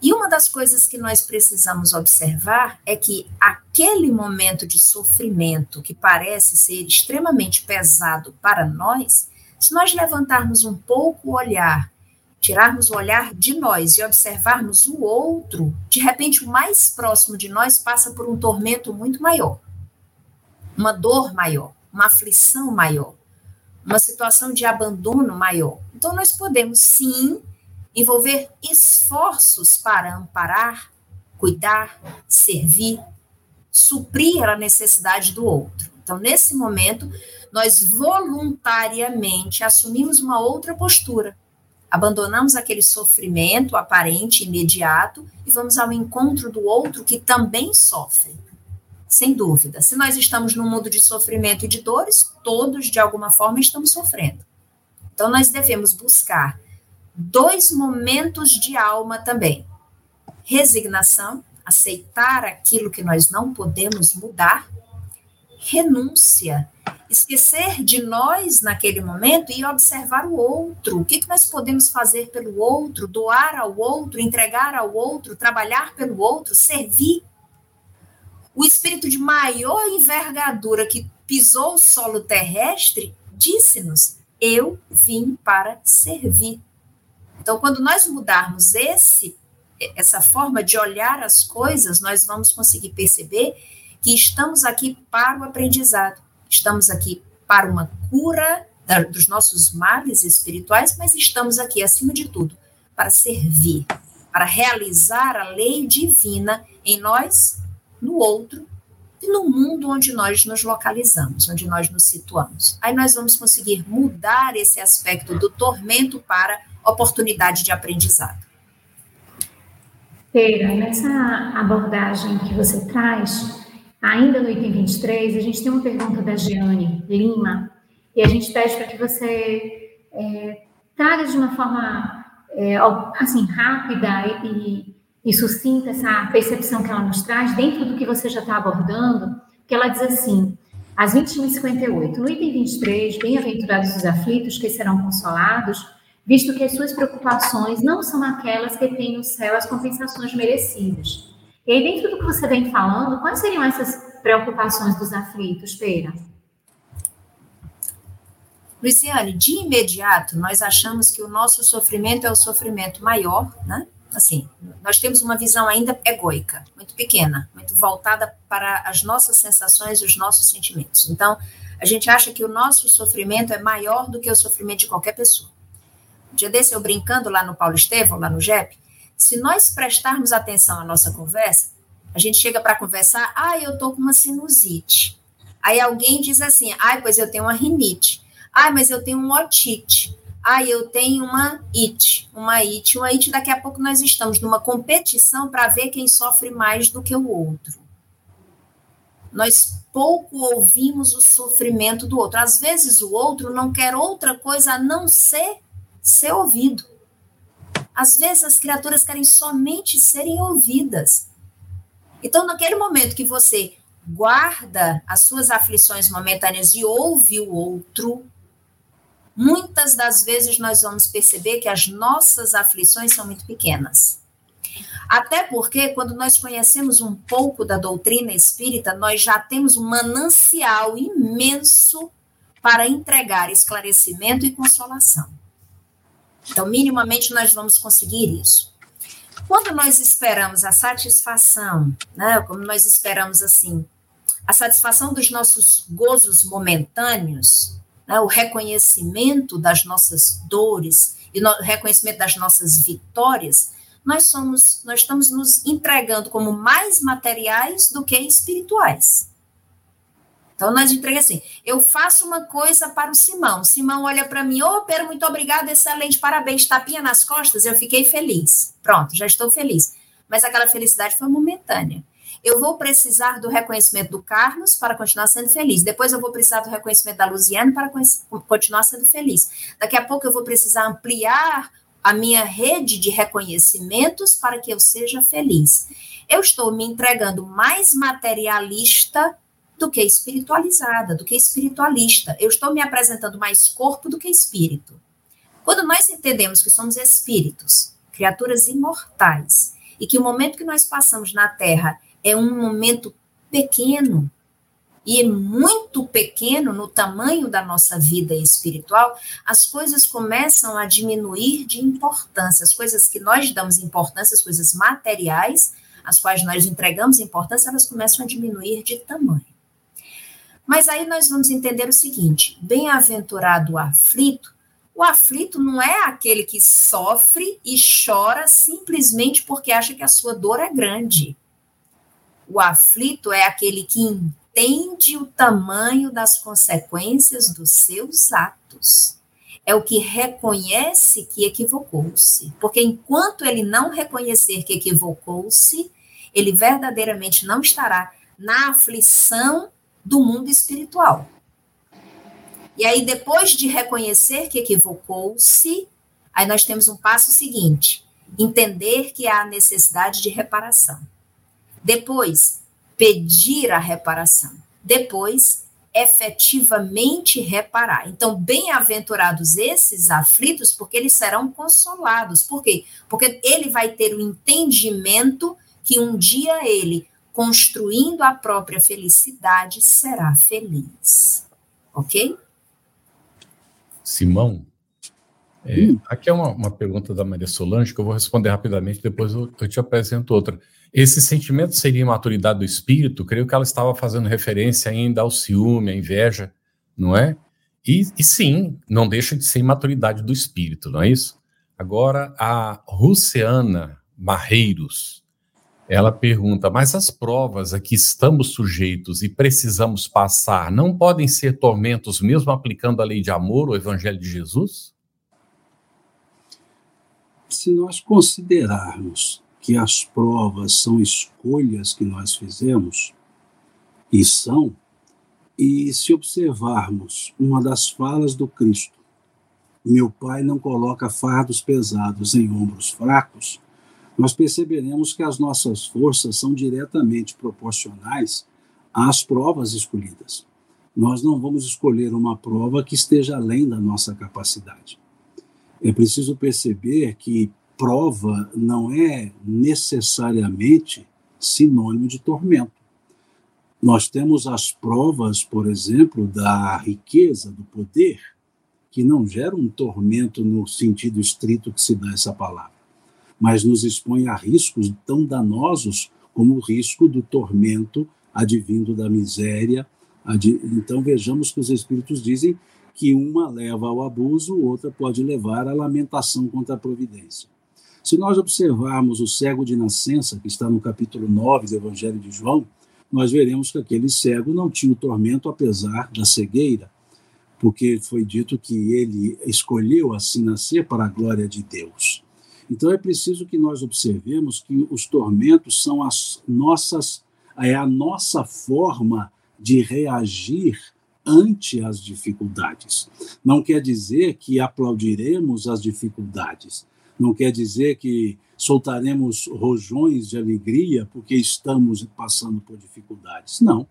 E uma das coisas que nós precisamos observar é que aquele momento de sofrimento que parece ser extremamente pesado para nós, se nós levantarmos um pouco o olhar, tirarmos o olhar de nós e observarmos o outro, de repente o mais próximo de nós passa por um tormento muito maior, uma dor maior, uma aflição maior, uma situação de abandono maior. Então nós podemos sim envolver esforços para amparar, cuidar, servir, suprir a necessidade do outro. Então, nesse momento, nós voluntariamente assumimos uma outra postura. Abandonamos aquele sofrimento aparente, imediato, e vamos ao encontro do outro que também sofre. Sem dúvida. Se nós estamos num mundo de sofrimento e de dores, todos, de alguma forma, estamos sofrendo. Então, nós devemos buscar dois momentos de alma também: resignação, aceitar aquilo que nós não podemos mudar, renúncia, esquecer de nós naquele momento e observar o outro. O que, que nós podemos fazer pelo outro, doar ao outro, entregar ao outro, trabalhar pelo outro, servir. O espírito de maior envergadura que pisou o solo terrestre disse-nos: Eu vim para servir. Então, quando nós mudarmos esse essa forma de olhar as coisas, nós vamos conseguir perceber que estamos aqui para o aprendizado, estamos aqui para uma cura da, dos nossos males espirituais, mas estamos aqui, acima de tudo, para servir, para realizar a lei divina em nós, no outro e no mundo onde nós nos localizamos, onde nós nos situamos. Aí nós vamos conseguir mudar esse aspecto do tormento para oportunidade de aprendizado. Pera, nessa abordagem que você traz, ainda no item 23, a gente tem uma pergunta da Giane Lima, e a gente pede para que você é, traga de uma forma é, assim rápida e, e sucinta essa percepção que ela nos traz, dentro do que você já está abordando, que ela diz assim, às 21h58, no item 23, bem-aventurados os aflitos que serão consolados, visto que as suas preocupações não são aquelas que têm no céu as compensações merecidas. E aí, dentro do que você vem falando, quais seriam essas preocupações dos aflitos, Pera? Luciane, de imediato, nós achamos que o nosso sofrimento é o sofrimento maior, né? Assim, nós temos uma visão ainda egóica, muito pequena, muito voltada para as nossas sensações e os nossos sentimentos. Então, a gente acha que o nosso sofrimento é maior do que o sofrimento de qualquer pessoa dia desse eu brincando lá no Paulo Estevão, lá no JEP, se nós prestarmos atenção à nossa conversa, a gente chega para conversar, ah, eu tô com uma sinusite. Aí alguém diz assim, ah, pois eu tenho uma rinite. Ah, mas eu tenho um otite. Ah, eu tenho uma it, uma it, uma it. Daqui a pouco nós estamos numa competição para ver quem sofre mais do que o outro. Nós pouco ouvimos o sofrimento do outro. Às vezes o outro não quer outra coisa a não ser ser ouvido. Às vezes as criaturas querem somente serem ouvidas. Então, naquele momento que você guarda as suas aflições momentâneas e ouve o outro, muitas das vezes nós vamos perceber que as nossas aflições são muito pequenas. Até porque, quando nós conhecemos um pouco da doutrina espírita, nós já temos um manancial imenso para entregar esclarecimento e consolação. Então, minimamente, nós vamos conseguir isso. Quando nós esperamos a satisfação, né, como nós esperamos assim, a satisfação dos nossos gozos momentâneos, né, o reconhecimento das nossas dores e o reconhecimento das nossas vitórias, nós somos, nós estamos nos entregando como mais materiais do que espirituais. Então, nós entregamos assim: eu faço uma coisa para o Simão. Simão olha para mim, ô, oh, Pedro, muito obrigada, excelente, parabéns, tapinha nas costas, eu fiquei feliz. Pronto, já estou feliz. Mas aquela felicidade foi momentânea. Eu vou precisar do reconhecimento do Carlos para continuar sendo feliz. Depois eu vou precisar do reconhecimento da Luziane para continuar sendo feliz. Daqui a pouco eu vou precisar ampliar a minha rede de reconhecimentos para que eu seja feliz. Eu estou me entregando mais materialista do que espiritualizada, do que espiritualista. Eu estou me apresentando mais corpo do que espírito. Quando nós entendemos que somos espíritos, criaturas imortais, e que o momento que nós passamos na Terra é um momento pequeno, e muito pequeno no tamanho da nossa vida espiritual, as coisas começam a diminuir de importância. As coisas que nós damos importância, as coisas materiais, as quais nós entregamos importância, elas começam a diminuir de tamanho. Mas aí nós vamos entender o seguinte: bem-aventurado o aflito, o aflito não é aquele que sofre e chora simplesmente porque acha que a sua dor é grande. O aflito é aquele que entende o tamanho das consequências dos seus atos. É o que reconhece que equivocou-se. Porque enquanto ele não reconhecer que equivocou-se, ele verdadeiramente não estará na aflição do mundo espiritual. E aí, depois de reconhecer que equivocou-se, aí nós temos um passo seguinte: entender que há necessidade de reparação. Depois, pedir a reparação. Depois, efetivamente reparar. Então, bem-aventurados esses aflitos, porque eles serão consolados. Por quê? Porque ele vai ter o entendimento que um dia ele, construindo a própria felicidade, será feliz. Ok? Simão, é, hum. aqui é uma, uma, pergunta da Maria Solange que eu vou responder rapidamente, depois eu, eu te apresento outra. Esse sentimento seria imaturidade do espírito? Creio que ela estava fazendo referência ainda ao ciúme, à inveja, não é? E, e sim, não deixa de ser imaturidade do espírito, não é isso? Agora, a Russiana Barreiros, ela pergunta: mas as provas a que estamos sujeitos e precisamos passar não podem ser tormentos, mesmo aplicando a lei de amor, o Evangelho de Jesus? Se nós considerarmos que as provas são escolhas que nós fizemos, e são, e se observarmos uma das falas do Cristo, meu Pai não coloca fardos pesados em ombros fracos, nós perceberemos que as nossas forças são diretamente proporcionais às provas escolhidas. Nós não vamos escolher uma prova que esteja além da nossa capacidade. É preciso perceber que prova não é necessariamente sinônimo de tormento. Nós temos as provas, por exemplo, da riqueza, do poder, que não geram um tormento no sentido estrito que se dá essa palavra, mas nos expõe a riscos tão danosos como o risco do tormento advindo da miséria. Então vejamos que os Espíritos dizem que uma leva ao abuso, outra pode levar à lamentação contra a providência. Se nós observarmos o cego de nascença, que está no capítulo 9 do Evangelho de João, nós veremos que aquele cego não tinha o tormento apesar da cegueira, porque foi dito que ele escolheu assim nascer para a glória de Deus. Então é preciso que nós observemos que os tormentos são as nossas é a nossa forma de reagir ante as dificuldades. Não quer dizer que aplaudiremos as dificuldades, não quer dizer que soltaremos rojões de alegria porque estamos passando por dificuldades. Não.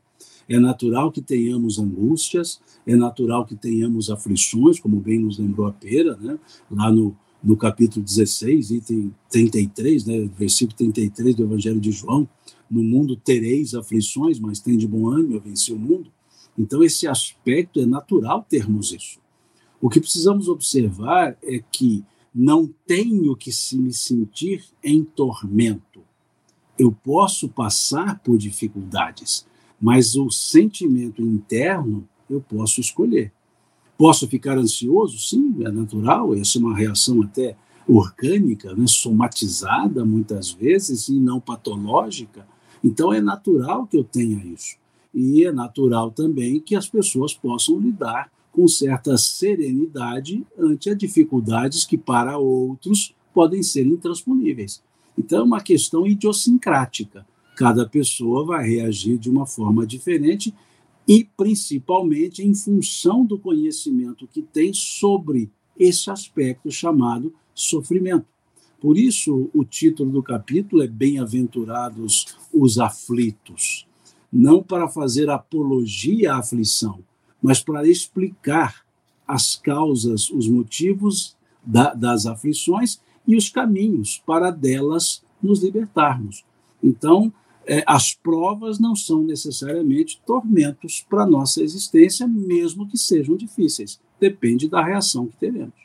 É natural que tenhamos angústias, é natural que tenhamos aflições, como bem nos lembrou a Pera, né? lá no, no capítulo 16, item 33, né? versículo 33 do Evangelho de João. No mundo tereis aflições, mas tem de bom ânimo, eu venci o mundo. Então, esse aspecto é natural termos isso. O que precisamos observar é que não tenho que se me sentir em tormento. Eu posso passar por dificuldades, mas o sentimento interno eu posso escolher. Posso ficar ansioso? Sim, é natural, essa é uma reação até orgânica, né, somatizada muitas vezes e não patológica. Então é natural que eu tenha isso. E é natural também que as pessoas possam lidar com certa serenidade ante as dificuldades que para outros podem ser intransponíveis. Então é uma questão idiosincrática. Cada pessoa vai reagir de uma forma diferente e principalmente em função do conhecimento que tem sobre esse aspecto chamado sofrimento. Por isso, o título do capítulo é Bem-aventurados os aflitos, não para fazer apologia à aflição, mas para explicar as causas, os motivos da, das aflições e os caminhos para delas nos libertarmos. Então, é, as provas não são necessariamente tormentos para nossa existência, mesmo que sejam difíceis. Depende da reação que teremos.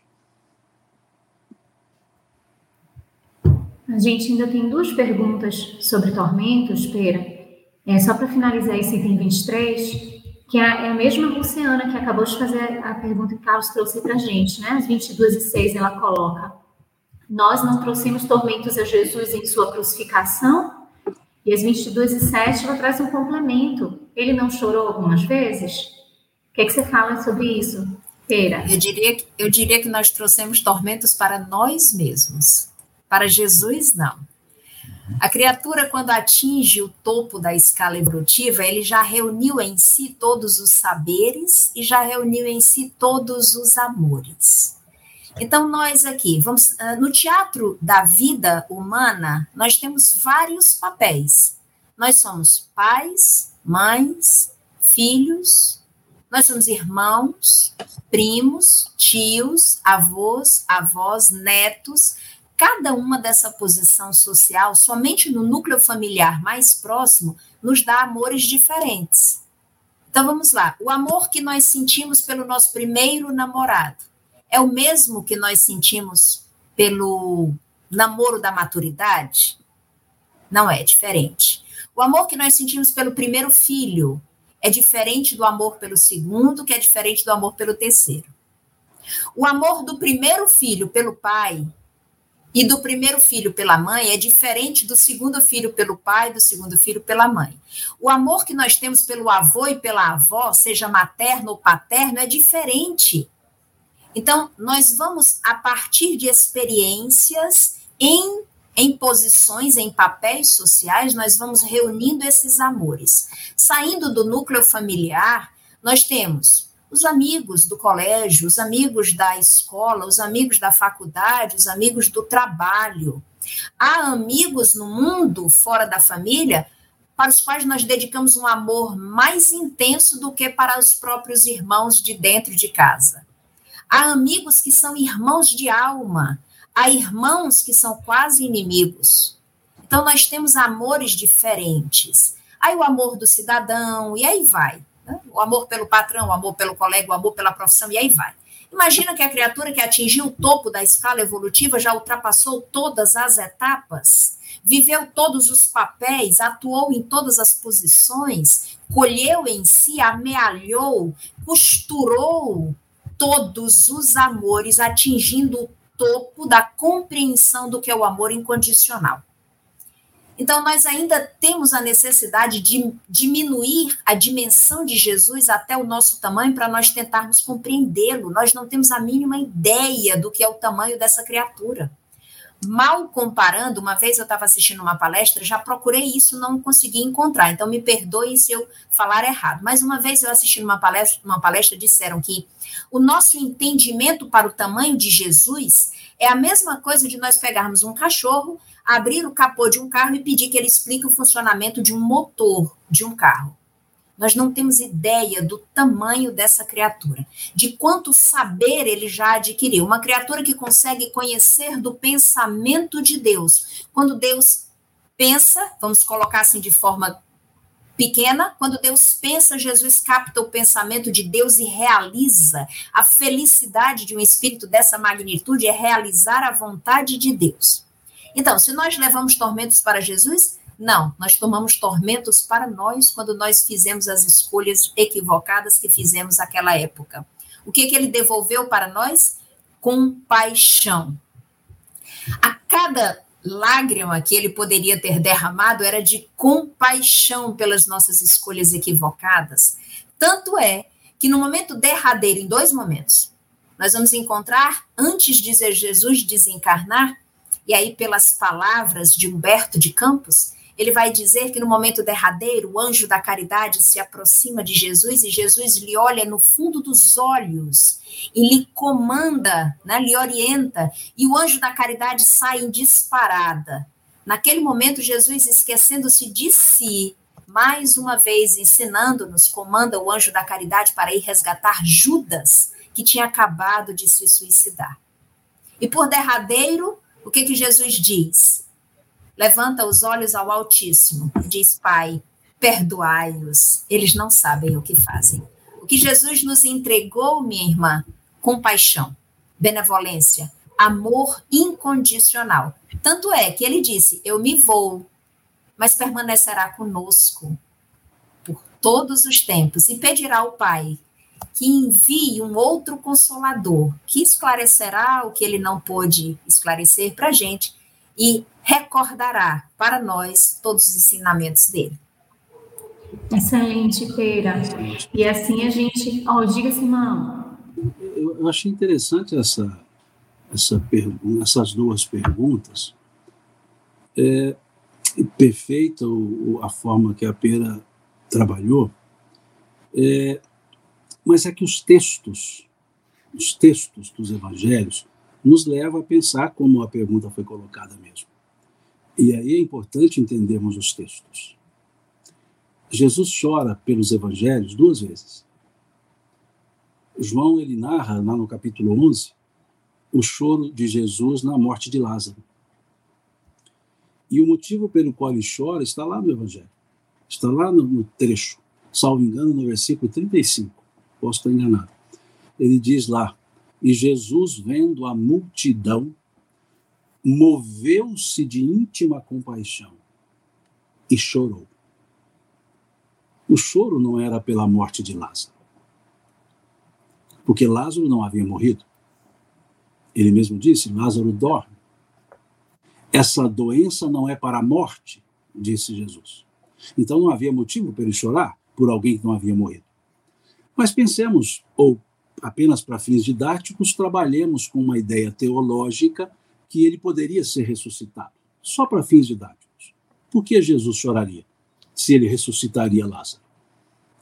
A gente ainda tem duas perguntas sobre tormentos, Pera. É, só para finalizar esse item 23, que é, é a mesma Luciana que acabou de fazer a pergunta que o Carlos trouxe para a gente, né? As 22 e 6 ela coloca: Nós não trouxemos tormentos a Jesus em sua crucificação? E as 22 e 7 ela traz um complemento. Ele não chorou algumas vezes? O que, é que você fala sobre isso, Pera? Eu diria, eu diria que nós trouxemos tormentos para nós mesmos. Para Jesus, não. A criatura, quando atinge o topo da escala evolutiva, ele já reuniu em si todos os saberes e já reuniu em si todos os amores. Então, nós aqui, vamos ah, no teatro da vida humana, nós temos vários papéis. Nós somos pais, mães, filhos, nós somos irmãos, primos, tios, avós, avós, netos, cada uma dessa posição social, somente no núcleo familiar mais próximo, nos dá amores diferentes. Então vamos lá. O amor que nós sentimos pelo nosso primeiro namorado é o mesmo que nós sentimos pelo namoro da maturidade? Não é diferente. O amor que nós sentimos pelo primeiro filho é diferente do amor pelo segundo, que é diferente do amor pelo terceiro. O amor do primeiro filho pelo pai e do primeiro filho pela mãe é diferente do segundo filho pelo pai, do segundo filho pela mãe. O amor que nós temos pelo avô e pela avó, seja materno ou paterno, é diferente. Então, nós vamos, a partir de experiências em, em posições, em papéis sociais, nós vamos reunindo esses amores. Saindo do núcleo familiar, nós temos os amigos do colégio, os amigos da escola, os amigos da faculdade, os amigos do trabalho. Há amigos no mundo fora da família para os quais nós dedicamos um amor mais intenso do que para os próprios irmãos de dentro de casa. Há amigos que são irmãos de alma, há irmãos que são quase inimigos. Então nós temos amores diferentes. Aí o amor do cidadão, e aí vai. Né? O amor pelo patrão, o amor pelo colega, o amor pela profissão, e aí vai. Imagina que a criatura que atingiu o topo da escala evolutiva já ultrapassou todas as etapas, viveu todos os papéis, atuou em todas as posições, colheu em si, amealhou, costurou todos os amores, atingindo o topo da compreensão do que é o amor incondicional. Então, nós ainda temos a necessidade de diminuir a dimensão de Jesus até o nosso tamanho para nós tentarmos compreendê-lo. Nós não temos a mínima ideia do que é o tamanho dessa criatura. Mal comparando, uma vez eu estava assistindo uma palestra, já procurei isso, não consegui encontrar, então me perdoem se eu falar errado. Mas uma vez eu assisti uma palestra, uma palestra disseram que o nosso entendimento para o tamanho de Jesus é a mesma coisa de nós pegarmos um cachorro, abrir o capô de um carro e pedir que ele explique o funcionamento de um motor de um carro. Nós não temos ideia do tamanho dessa criatura, de quanto saber ele já adquiriu. Uma criatura que consegue conhecer do pensamento de Deus. Quando Deus pensa, vamos colocar assim de forma pequena, quando Deus pensa, Jesus capta o pensamento de Deus e realiza. A felicidade de um espírito dessa magnitude é realizar a vontade de Deus. Então, se nós levamos tormentos para Jesus, não, nós tomamos tormentos para nós quando nós fizemos as escolhas equivocadas que fizemos naquela época. O que, que ele devolveu para nós? Compaixão. A cada lágrima que ele poderia ter derramado era de compaixão pelas nossas escolhas equivocadas. Tanto é que no momento derradeiro, em dois momentos, nós vamos encontrar, antes de Jesus desencarnar, e aí pelas palavras de Humberto de Campos, ele vai dizer que no momento derradeiro, o anjo da caridade se aproxima de Jesus e Jesus lhe olha no fundo dos olhos e lhe comanda, né, lhe orienta, e o anjo da caridade sai em disparada. Naquele momento, Jesus, esquecendo-se de si, mais uma vez ensinando-nos, comanda o anjo da caridade para ir resgatar Judas, que tinha acabado de se suicidar. E por derradeiro, o que, que Jesus diz? Levanta os olhos ao Altíssimo e diz: Pai, perdoai-os, eles não sabem o que fazem. O que Jesus nos entregou, minha irmã, compaixão, benevolência, amor incondicional. Tanto é que ele disse: Eu me vou, mas permanecerá conosco por todos os tempos e pedirá ao Pai que envie um outro consolador que esclarecerá o que ele não pôde esclarecer para a gente e recordará para nós todos os ensinamentos dele. Excelente, Pera. E assim a gente. Oh, diga, Simão. Eu, eu achei interessante essa, essa pergunta, essas duas perguntas. É, perfeita o, a forma que a Pera trabalhou, é, mas é que os textos, os textos dos evangelhos, nos levam a pensar como a pergunta foi colocada mesmo. E aí é importante entendermos os textos. Jesus chora pelos evangelhos duas vezes. João ele narra lá no capítulo 11 o choro de Jesus na morte de Lázaro. E o motivo pelo qual ele chora está lá no evangelho. Está lá no, trecho, salvo engano, no versículo 35. Posso estar enganado. Ele diz lá: "E Jesus, vendo a multidão, moveu-se de íntima compaixão e chorou. O choro não era pela morte de Lázaro, porque Lázaro não havia morrido. Ele mesmo disse: Lázaro dorme. Essa doença não é para a morte, disse Jesus. Então não havia motivo para ele chorar por alguém que não havia morrido. Mas pensemos, ou apenas para fins didáticos, trabalhemos com uma ideia teológica que ele poderia ser ressuscitado, só para fins didáticos. Por que Jesus choraria? se ele ressuscitaria Lázaro.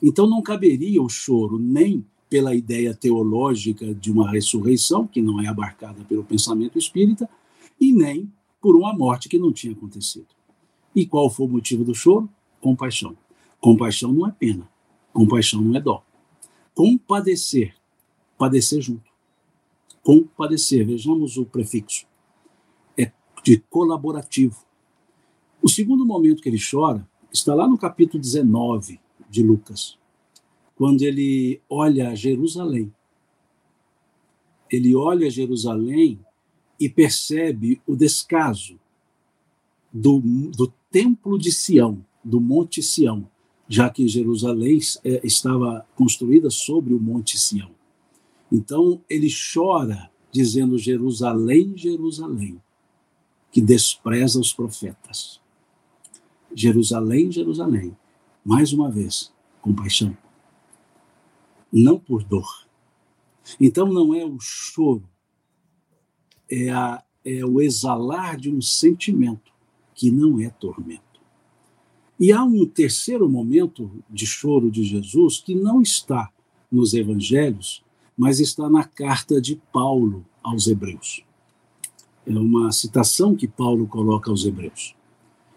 Então não caberia o choro nem pela ideia teológica de uma ressurreição, que não é abarcada pelo pensamento espírita, e nem por uma morte que não tinha acontecido. E qual foi o motivo do choro? Compaixão. Compaixão não é pena, compaixão não é dó. Compadecer, padecer junto. Compadecer, vejamos o prefixo. De colaborativo. O segundo momento que ele chora está lá no capítulo 19 de Lucas, quando ele olha Jerusalém. Ele olha Jerusalém e percebe o descaso do, do templo de Sião, do Monte Sião, já que Jerusalém é, estava construída sobre o Monte Sião. Então ele chora, dizendo: Jerusalém, Jerusalém, que despreza os profetas. Jerusalém, Jerusalém. Mais uma vez, compaixão. Não por dor. Então não é o choro, é, a, é o exalar de um sentimento que não é tormento. E há um terceiro momento de choro de Jesus que não está nos evangelhos, mas está na carta de Paulo aos Hebreus. É uma citação que Paulo coloca aos Hebreus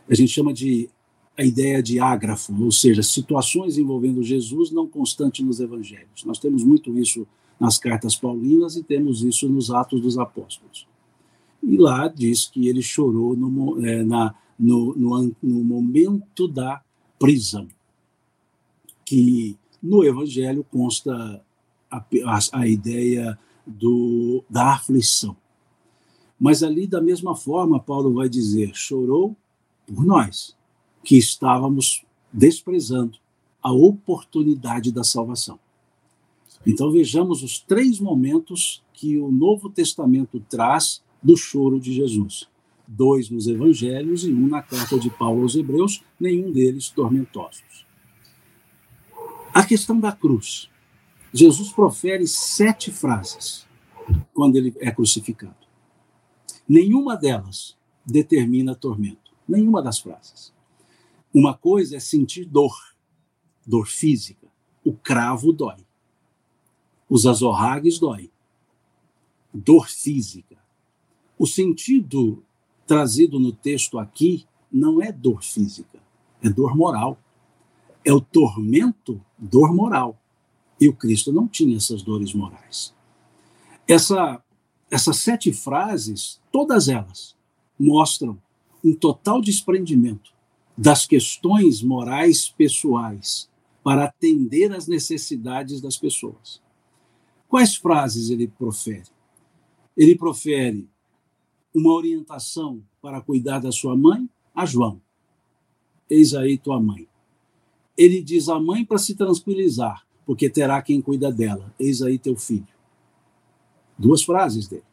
a gente chama de a ideia de ágrafo, ou seja, situações envolvendo Jesus não constante nos evangelhos. Nós temos muito isso nas cartas paulinas e temos isso nos Atos dos Apóstolos. E lá diz que ele chorou no, é, na, no, no, no momento da prisão, que no Evangelho consta a, a, a ideia do, da aflição. Mas ali, da mesma forma, Paulo vai dizer: chorou por nós, que estávamos desprezando a oportunidade da salvação. Então vejamos os três momentos que o Novo Testamento traz do choro de Jesus. Dois nos evangelhos e um na carta de Paulo aos Hebreus, nenhum deles tormentosos. A questão da cruz. Jesus profere sete frases quando ele é crucificado. Nenhuma delas determina tormento. Nenhuma das frases. Uma coisa é sentir dor, dor física. O cravo dói. Os azorragues dói. Dor física. O sentido trazido no texto aqui não é dor física, é dor moral. É o tormento, dor moral. E o Cristo não tinha essas dores morais. Essa essas sete frases, todas elas, mostram um total desprendimento das questões morais pessoais para atender às necessidades das pessoas. Quais frases ele profere? Ele profere uma orientação para cuidar da sua mãe a João. Eis aí tua mãe. Ele diz à mãe para se tranquilizar, porque terá quem cuida dela. Eis aí teu filho. Duas frases dele.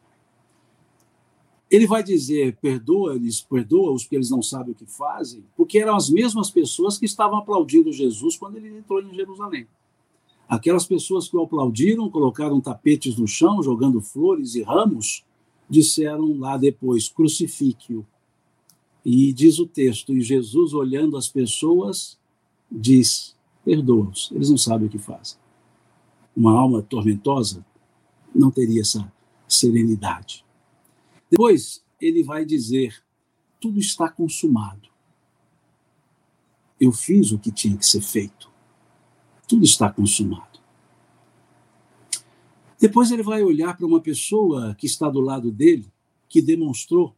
Ele vai dizer: perdoa-lhes, perdoa-os, porque eles não sabem o que fazem, porque eram as mesmas pessoas que estavam aplaudindo Jesus quando ele entrou em Jerusalém. Aquelas pessoas que o aplaudiram, colocaram tapetes no chão, jogando flores e ramos, disseram lá depois: crucifique-o. E diz o texto: e Jesus, olhando as pessoas, diz: perdoa-os, eles não sabem o que fazem. Uma alma tormentosa não teria essa serenidade. Depois, ele vai dizer: tudo está consumado. Eu fiz o que tinha que ser feito. Tudo está consumado. Depois ele vai olhar para uma pessoa que está do lado dele, que demonstrou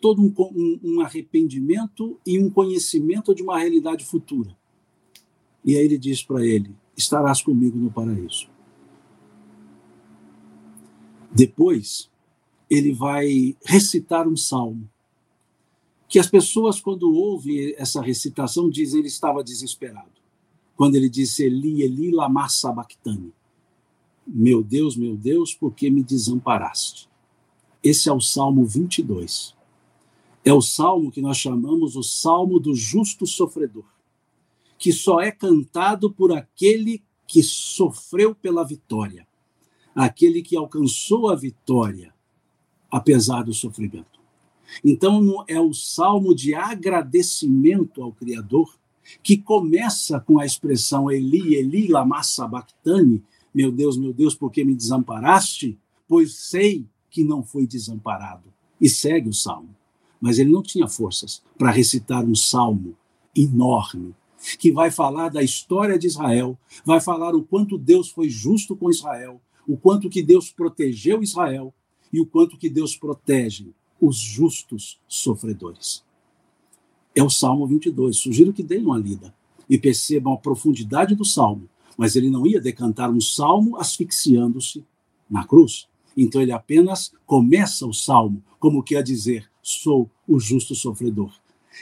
todo um, um, um, arrependimento e um conhecimento de uma realidade futura. E aí ele diz para ele: Estarás comigo no paraíso. Depois, ele vai recitar um salmo. Que as pessoas, quando ouvem essa recitação, dizem ele estava desesperado. Quando ele disse Eli, Eli, lama sabachthani. Meu Deus, meu Deus, por que me desamparaste? Esse é o Salmo 22. É o salmo que nós chamamos o Salmo do Justo Sofredor, que só é cantado por aquele que sofreu pela vitória aquele que alcançou a vitória, apesar do sofrimento. Então, é o salmo de agradecimento ao Criador, que começa com a expressão Eli, Eli, lama sabachthani, meu Deus, meu Deus, por que me desamparaste? Pois sei que não fui desamparado. E segue o salmo. Mas ele não tinha forças para recitar um salmo enorme, que vai falar da história de Israel, vai falar o quanto Deus foi justo com Israel, o quanto que Deus protegeu Israel e o quanto que Deus protege os justos sofredores. É o Salmo 22. Sugiro que deem uma lida e percebam a profundidade do salmo, mas ele não ia decantar um salmo asfixiando-se na cruz. Então ele apenas começa o salmo como que a dizer: sou o justo sofredor,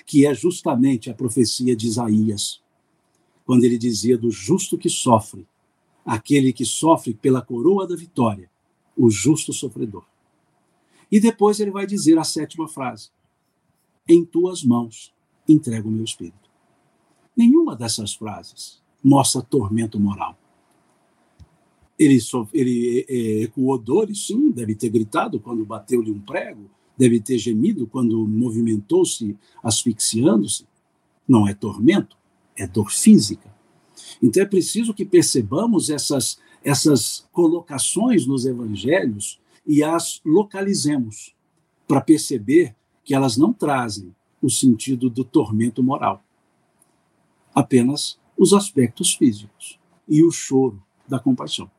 que é justamente a profecia de Isaías, quando ele dizia do justo que sofre aquele que sofre pela coroa da vitória, o justo sofredor. E depois ele vai dizer a sétima frase: Em tuas mãos entrego o meu espírito. Nenhuma dessas frases mostra tormento moral. Ele, ele é, ecoou dores, sim, deve ter gritado quando bateu-lhe um prego, deve ter gemido quando movimentou-se asfixiando-se. Não é tormento, é dor física. Então é preciso que percebamos essas, essas colocações nos evangelhos e as localizemos para perceber que elas não trazem o sentido do tormento moral, apenas os aspectos físicos e o choro da compaixão.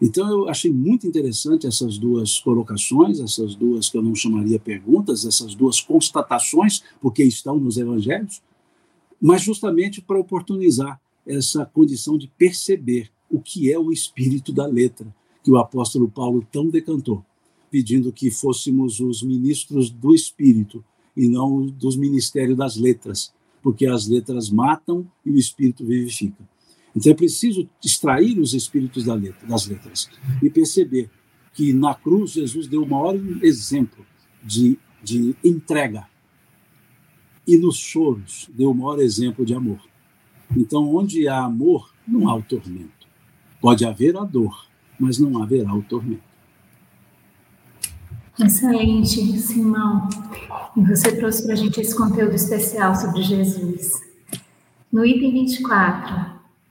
Então eu achei muito interessante essas duas colocações, essas duas que eu não chamaria perguntas, essas duas constatações, porque estão nos evangelhos, mas justamente para oportunizar essa condição de perceber o que é o espírito da letra, que o apóstolo Paulo tão decantou, pedindo que fôssemos os ministros do espírito e não dos ministérios das letras, porque as letras matam e o espírito vivifica. Então é preciso extrair os espíritos da letra, das letras e perceber que na cruz Jesus deu o maior exemplo de, de entrega e nos choros deu o maior exemplo de amor. Então, onde há amor, não há o tormento. Pode haver a dor, mas não haverá o tormento. Excelente, Simão. E você trouxe para a gente esse conteúdo especial sobre Jesus. No item 24,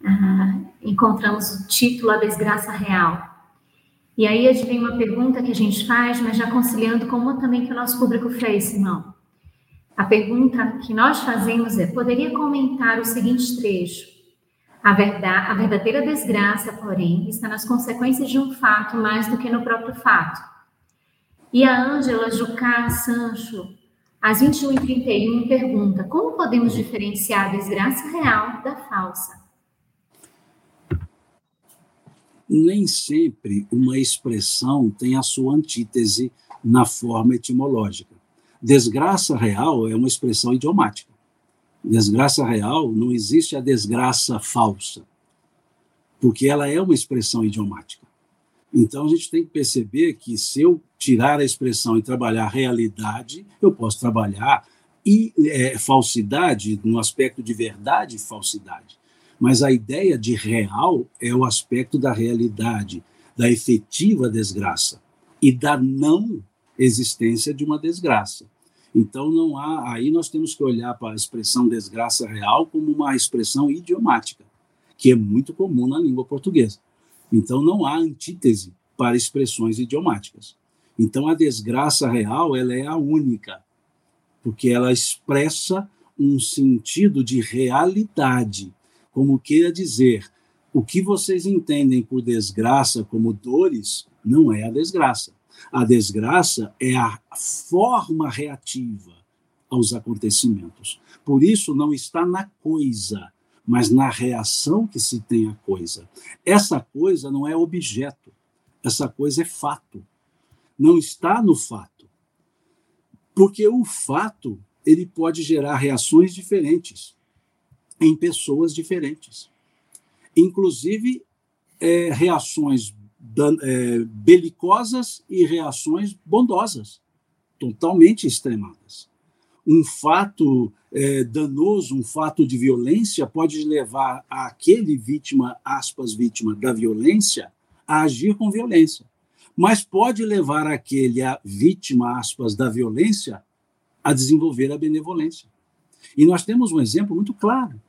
ah, encontramos o título A Desgraça Real. E aí vem uma pergunta que a gente faz, mas já conciliando com uma também que o nosso público fez, Simão. A pergunta que nós fazemos é: poderia comentar o seguinte trecho? A, verdade, a verdadeira desgraça, porém, está nas consequências de um fato mais do que no próprio fato. E a Ângela Jucá Sancho, às 21h31, pergunta: como podemos diferenciar a desgraça real da falsa? Nem sempre uma expressão tem a sua antítese na forma etimológica. Desgraça real é uma expressão idiomática. Desgraça real não existe a desgraça falsa, porque ela é uma expressão idiomática. Então a gente tem que perceber que se eu tirar a expressão e trabalhar realidade, eu posso trabalhar e é, falsidade no aspecto de verdade e falsidade. Mas a ideia de real é o aspecto da realidade, da efetiva desgraça e da não existência de uma desgraça. Então não há, aí nós temos que olhar para a expressão desgraça real como uma expressão idiomática, que é muito comum na língua portuguesa. Então, não há antítese para expressões idiomáticas. Então, a desgraça real ela é a única, porque ela expressa um sentido de realidade, como queira dizer, o que vocês entendem por desgraça como dores não é a desgraça. A desgraça é a forma reativa aos acontecimentos. Por isso, não está na coisa, mas na reação que se tem à coisa. Essa coisa não é objeto, essa coisa é fato. Não está no fato. Porque o fato, ele pode gerar reações diferentes em pessoas diferentes. Inclusive, é, reações é, belicosas e reações bondosas, totalmente extremadas. Um fato é, danoso, um fato de violência, pode levar aquele vítima, aspas, vítima da violência, a agir com violência. Mas pode levar aquele a vítima, aspas, da violência, a desenvolver a benevolência. E nós temos um exemplo muito claro.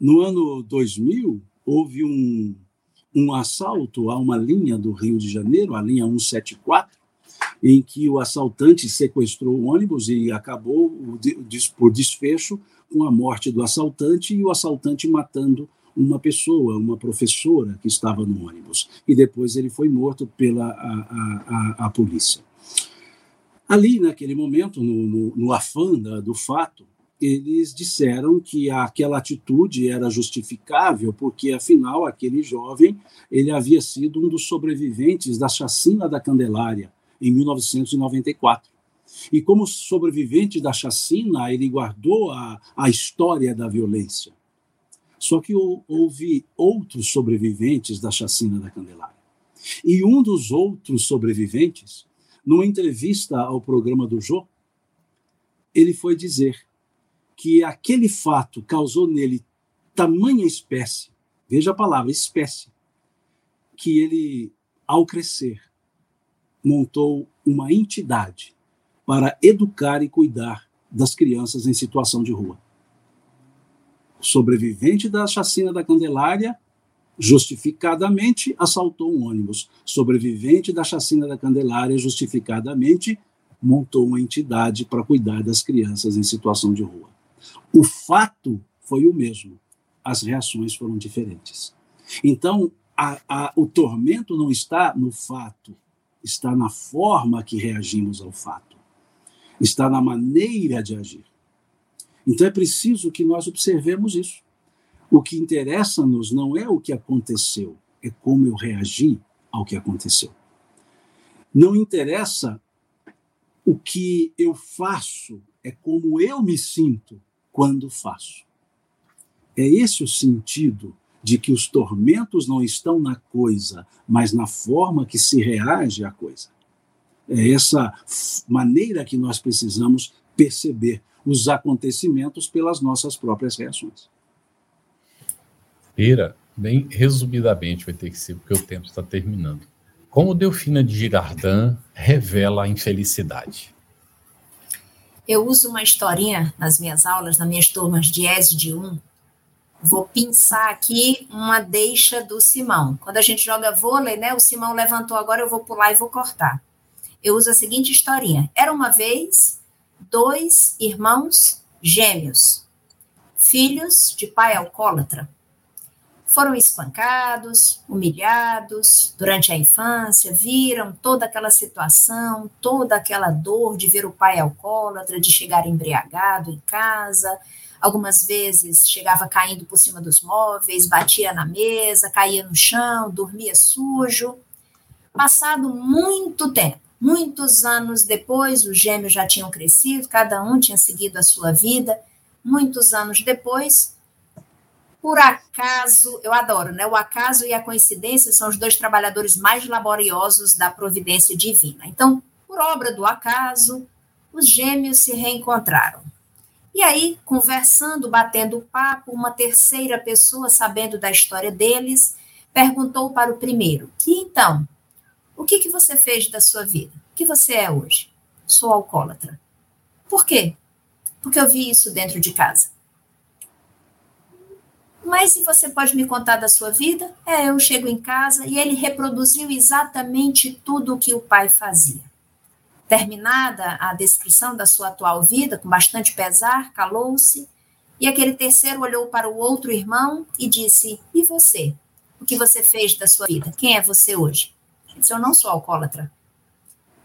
No ano 2000, houve um, um assalto a uma linha do Rio de Janeiro, a linha 174, em que o assaltante sequestrou o ônibus e acabou por desfecho com a morte do assaltante e o assaltante matando uma pessoa, uma professora que estava no ônibus. E depois ele foi morto pela a, a, a, a polícia. Ali, naquele momento, no, no, no afã do fato, eles disseram que aquela atitude era justificável porque afinal aquele jovem ele havia sido um dos sobreviventes da chacina da Candelária em 1994. E como sobrevivente da chacina, ele guardou a, a história da violência. Só que houve outros sobreviventes da chacina da Candelária. E um dos outros sobreviventes, numa entrevista ao programa do Jô, ele foi dizer que aquele fato causou nele tamanha espécie, veja a palavra espécie, que ele, ao crescer, montou uma entidade para educar e cuidar das crianças em situação de rua. Sobrevivente da chacina da Candelária justificadamente assaltou um ônibus. Sobrevivente da chacina da Candelária justificadamente montou uma entidade para cuidar das crianças em situação de rua. O fato foi o mesmo, as reações foram diferentes. Então, a, a, o tormento não está no fato, está na forma que reagimos ao fato, está na maneira de agir. Então é preciso que nós observemos isso. O que interessa-nos não é o que aconteceu, é como eu reagi ao que aconteceu. Não interessa o que eu faço, é como eu me sinto quando faço. É esse o sentido de que os tormentos não estão na coisa, mas na forma que se reage à coisa. É essa maneira que nós precisamos perceber os acontecimentos pelas nossas próprias reações. Pera, bem resumidamente vai ter que ser, porque o tempo está terminando. Como Delfina de Girardin revela a infelicidade? Eu uso uma historinha nas minhas aulas, nas minhas turmas de ESE de 1, Vou pensar aqui uma deixa do Simão. Quando a gente joga vôlei, né? O Simão levantou agora, eu vou pular e vou cortar. Eu uso a seguinte historinha. Era uma vez dois irmãos gêmeos, filhos de pai alcoólatra. Foram espancados, humilhados durante a infância, viram toda aquela situação, toda aquela dor de ver o pai alcoólatra, de chegar embriagado em casa. Algumas vezes chegava caindo por cima dos móveis, batia na mesa, caía no chão, dormia sujo. Passado muito tempo, muitos anos depois, os gêmeos já tinham crescido, cada um tinha seguido a sua vida. Muitos anos depois, por acaso, eu adoro, né? O acaso e a coincidência são os dois trabalhadores mais laboriosos da providência divina. Então, por obra do acaso, os gêmeos se reencontraram. E aí, conversando, batendo papo, uma terceira pessoa, sabendo da história deles, perguntou para o primeiro: E então, o que, que você fez da sua vida? O que você é hoje? Sou alcoólatra. Por quê? Porque eu vi isso dentro de casa. Mas se você pode me contar da sua vida? É, eu chego em casa e ele reproduziu exatamente tudo o que o pai fazia. Terminada a descrição da sua atual vida, com bastante pesar, calou-se, e aquele terceiro olhou para o outro irmão e disse: E você? O que você fez da sua vida? Quem é você hoje? Ele disse: Eu não sou alcoólatra.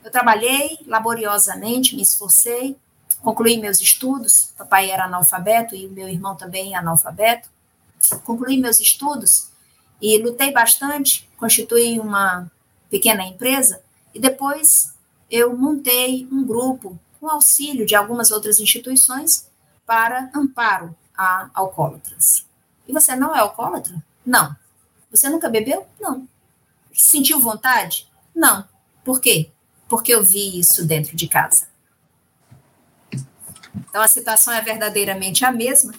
Eu trabalhei laboriosamente, me esforcei, concluí meus estudos. Papai era analfabeto e meu irmão também é analfabeto concluí meus estudos e lutei bastante, constituí uma pequena empresa e depois eu montei um grupo com auxílio de algumas outras instituições para amparo a alcoólatras. E você não é alcoólatra? Não. Você nunca bebeu? Não. Sentiu vontade? Não. Por quê? Porque eu vi isso dentro de casa. Então a situação é verdadeiramente a mesma,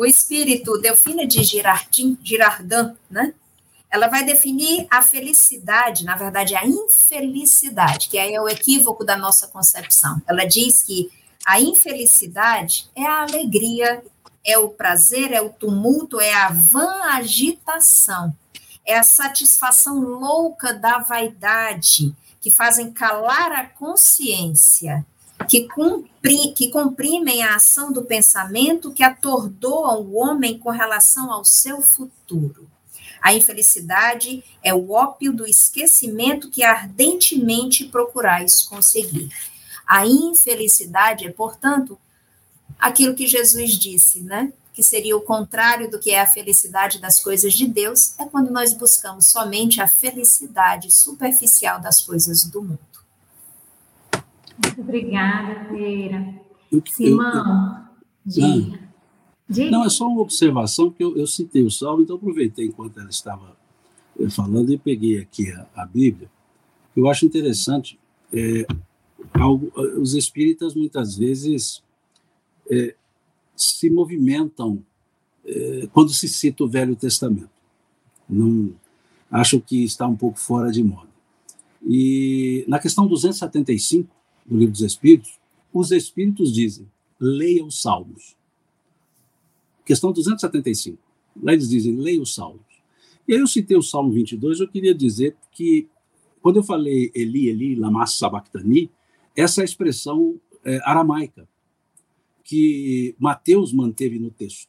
o espírito Delfina de Girardin, Girardin, né? Ela vai definir a felicidade, na verdade, a infelicidade, que aí é o equívoco da nossa concepção. Ela diz que a infelicidade é a alegria, é o prazer, é o tumulto, é a vã agitação, é a satisfação louca da vaidade, que fazem calar a consciência que, cumpri, que comprimem a ação do pensamento, que atordoam o homem com relação ao seu futuro. A infelicidade é o ópio do esquecimento que ardentemente procurais conseguir. A infelicidade é, portanto, aquilo que Jesus disse, né? Que seria o contrário do que é a felicidade das coisas de Deus, é quando nós buscamos somente a felicidade superficial das coisas do mundo. Muito obrigada, Feira. Simão, diga. diga. Não, é só uma observação, que eu, eu citei o Salmo, então aproveitei enquanto ela estava eh, falando e peguei aqui a, a Bíblia. Eu acho interessante, é, algo, os espíritas muitas vezes é, se movimentam é, quando se cita o Velho Testamento. Não, acho que está um pouco fora de moda. E na questão 275, do Livro dos Espíritos, os Espíritos dizem: leia os Salmos. Questão 275. Lá eles dizem: leia os Salmos. E aí eu citei o Salmo 22, eu queria dizer que, quando eu falei Eli, Eli, lama sabachthani, essa é a expressão é, aramaica que Mateus manteve no texto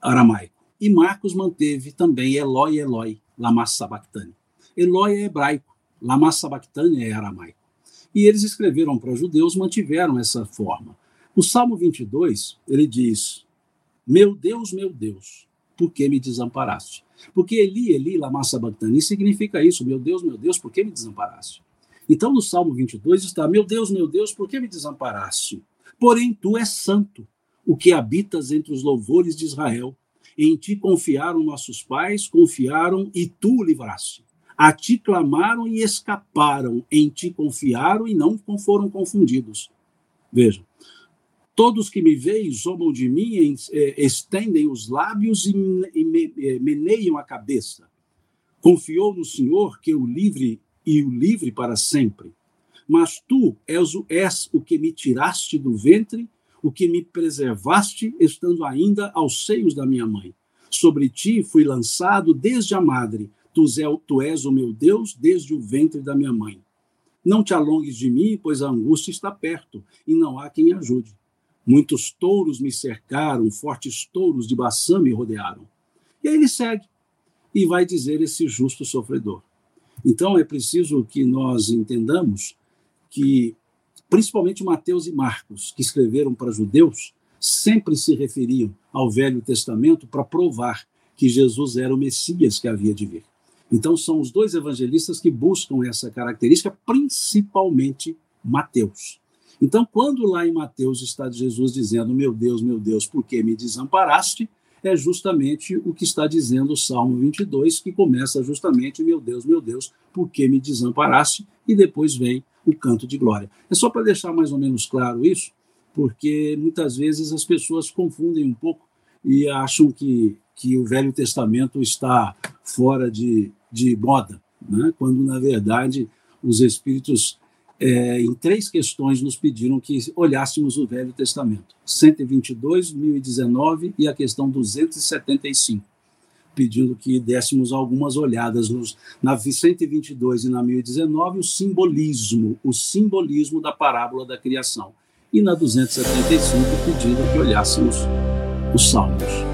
aramaico. E Marcos manteve também Eloi, Eloi, lama sabachthani. Eloi é hebraico, lama sabachthani é aramaico. E eles escreveram para judeus, mantiveram essa forma. O Salmo 22, ele diz: Meu Deus, meu Deus, por que me desamparaste? Porque Eli, Eli, lama sabachthani significa isso: Meu Deus, meu Deus, por que me desamparaste? Então, no Salmo 22 está: Meu Deus, meu Deus, por que me desamparaste? Porém, tu és santo, o que habitas entre os louvores de Israel. Em ti confiaram nossos pais, confiaram e tu o livraste. A ti clamaram e escaparam, em ti confiaram e não foram confundidos. Vejam, todos que me veem zombam de mim, é, estendem os lábios e é, meneiam a cabeça. Confiou no Senhor que o livre e o livre para sempre. Mas tu és o, és o que me tiraste do ventre, o que me preservaste, estando ainda aos seios da minha mãe. Sobre ti fui lançado desde a madre Tu, és o meu Deus desde o ventre da minha mãe. Não te alongues de mim, pois a angústia está perto e não há quem ajude. Muitos touros me cercaram, fortes touros de Baçã me rodearam. E aí ele segue e vai dizer esse justo sofredor. Então é preciso que nós entendamos que, principalmente Mateus e Marcos, que escreveram para judeus, sempre se referiam ao Velho Testamento para provar que Jesus era o Messias que havia de vir. Então são os dois evangelistas que buscam essa característica, principalmente Mateus. Então, quando lá em Mateus está Jesus dizendo: Meu Deus, meu Deus, por que me desamparaste? é justamente o que está dizendo o Salmo 22, que começa justamente, meu Deus, meu Deus, por que me desamparaste? E depois vem o canto de glória. É só para deixar mais ou menos claro isso, porque muitas vezes as pessoas confundem um pouco e acham que, que o Velho Testamento está fora de, de moda, né? quando, na verdade, os Espíritos é, em três questões nos pediram que olhássemos o Velho Testamento: 122, 1019 e a questão 275, pedindo que dessemos algumas olhadas nos, na 122 e na 1019 o simbolismo, o simbolismo da parábola da criação, e na 275 pedindo que olhássemos os Salmos.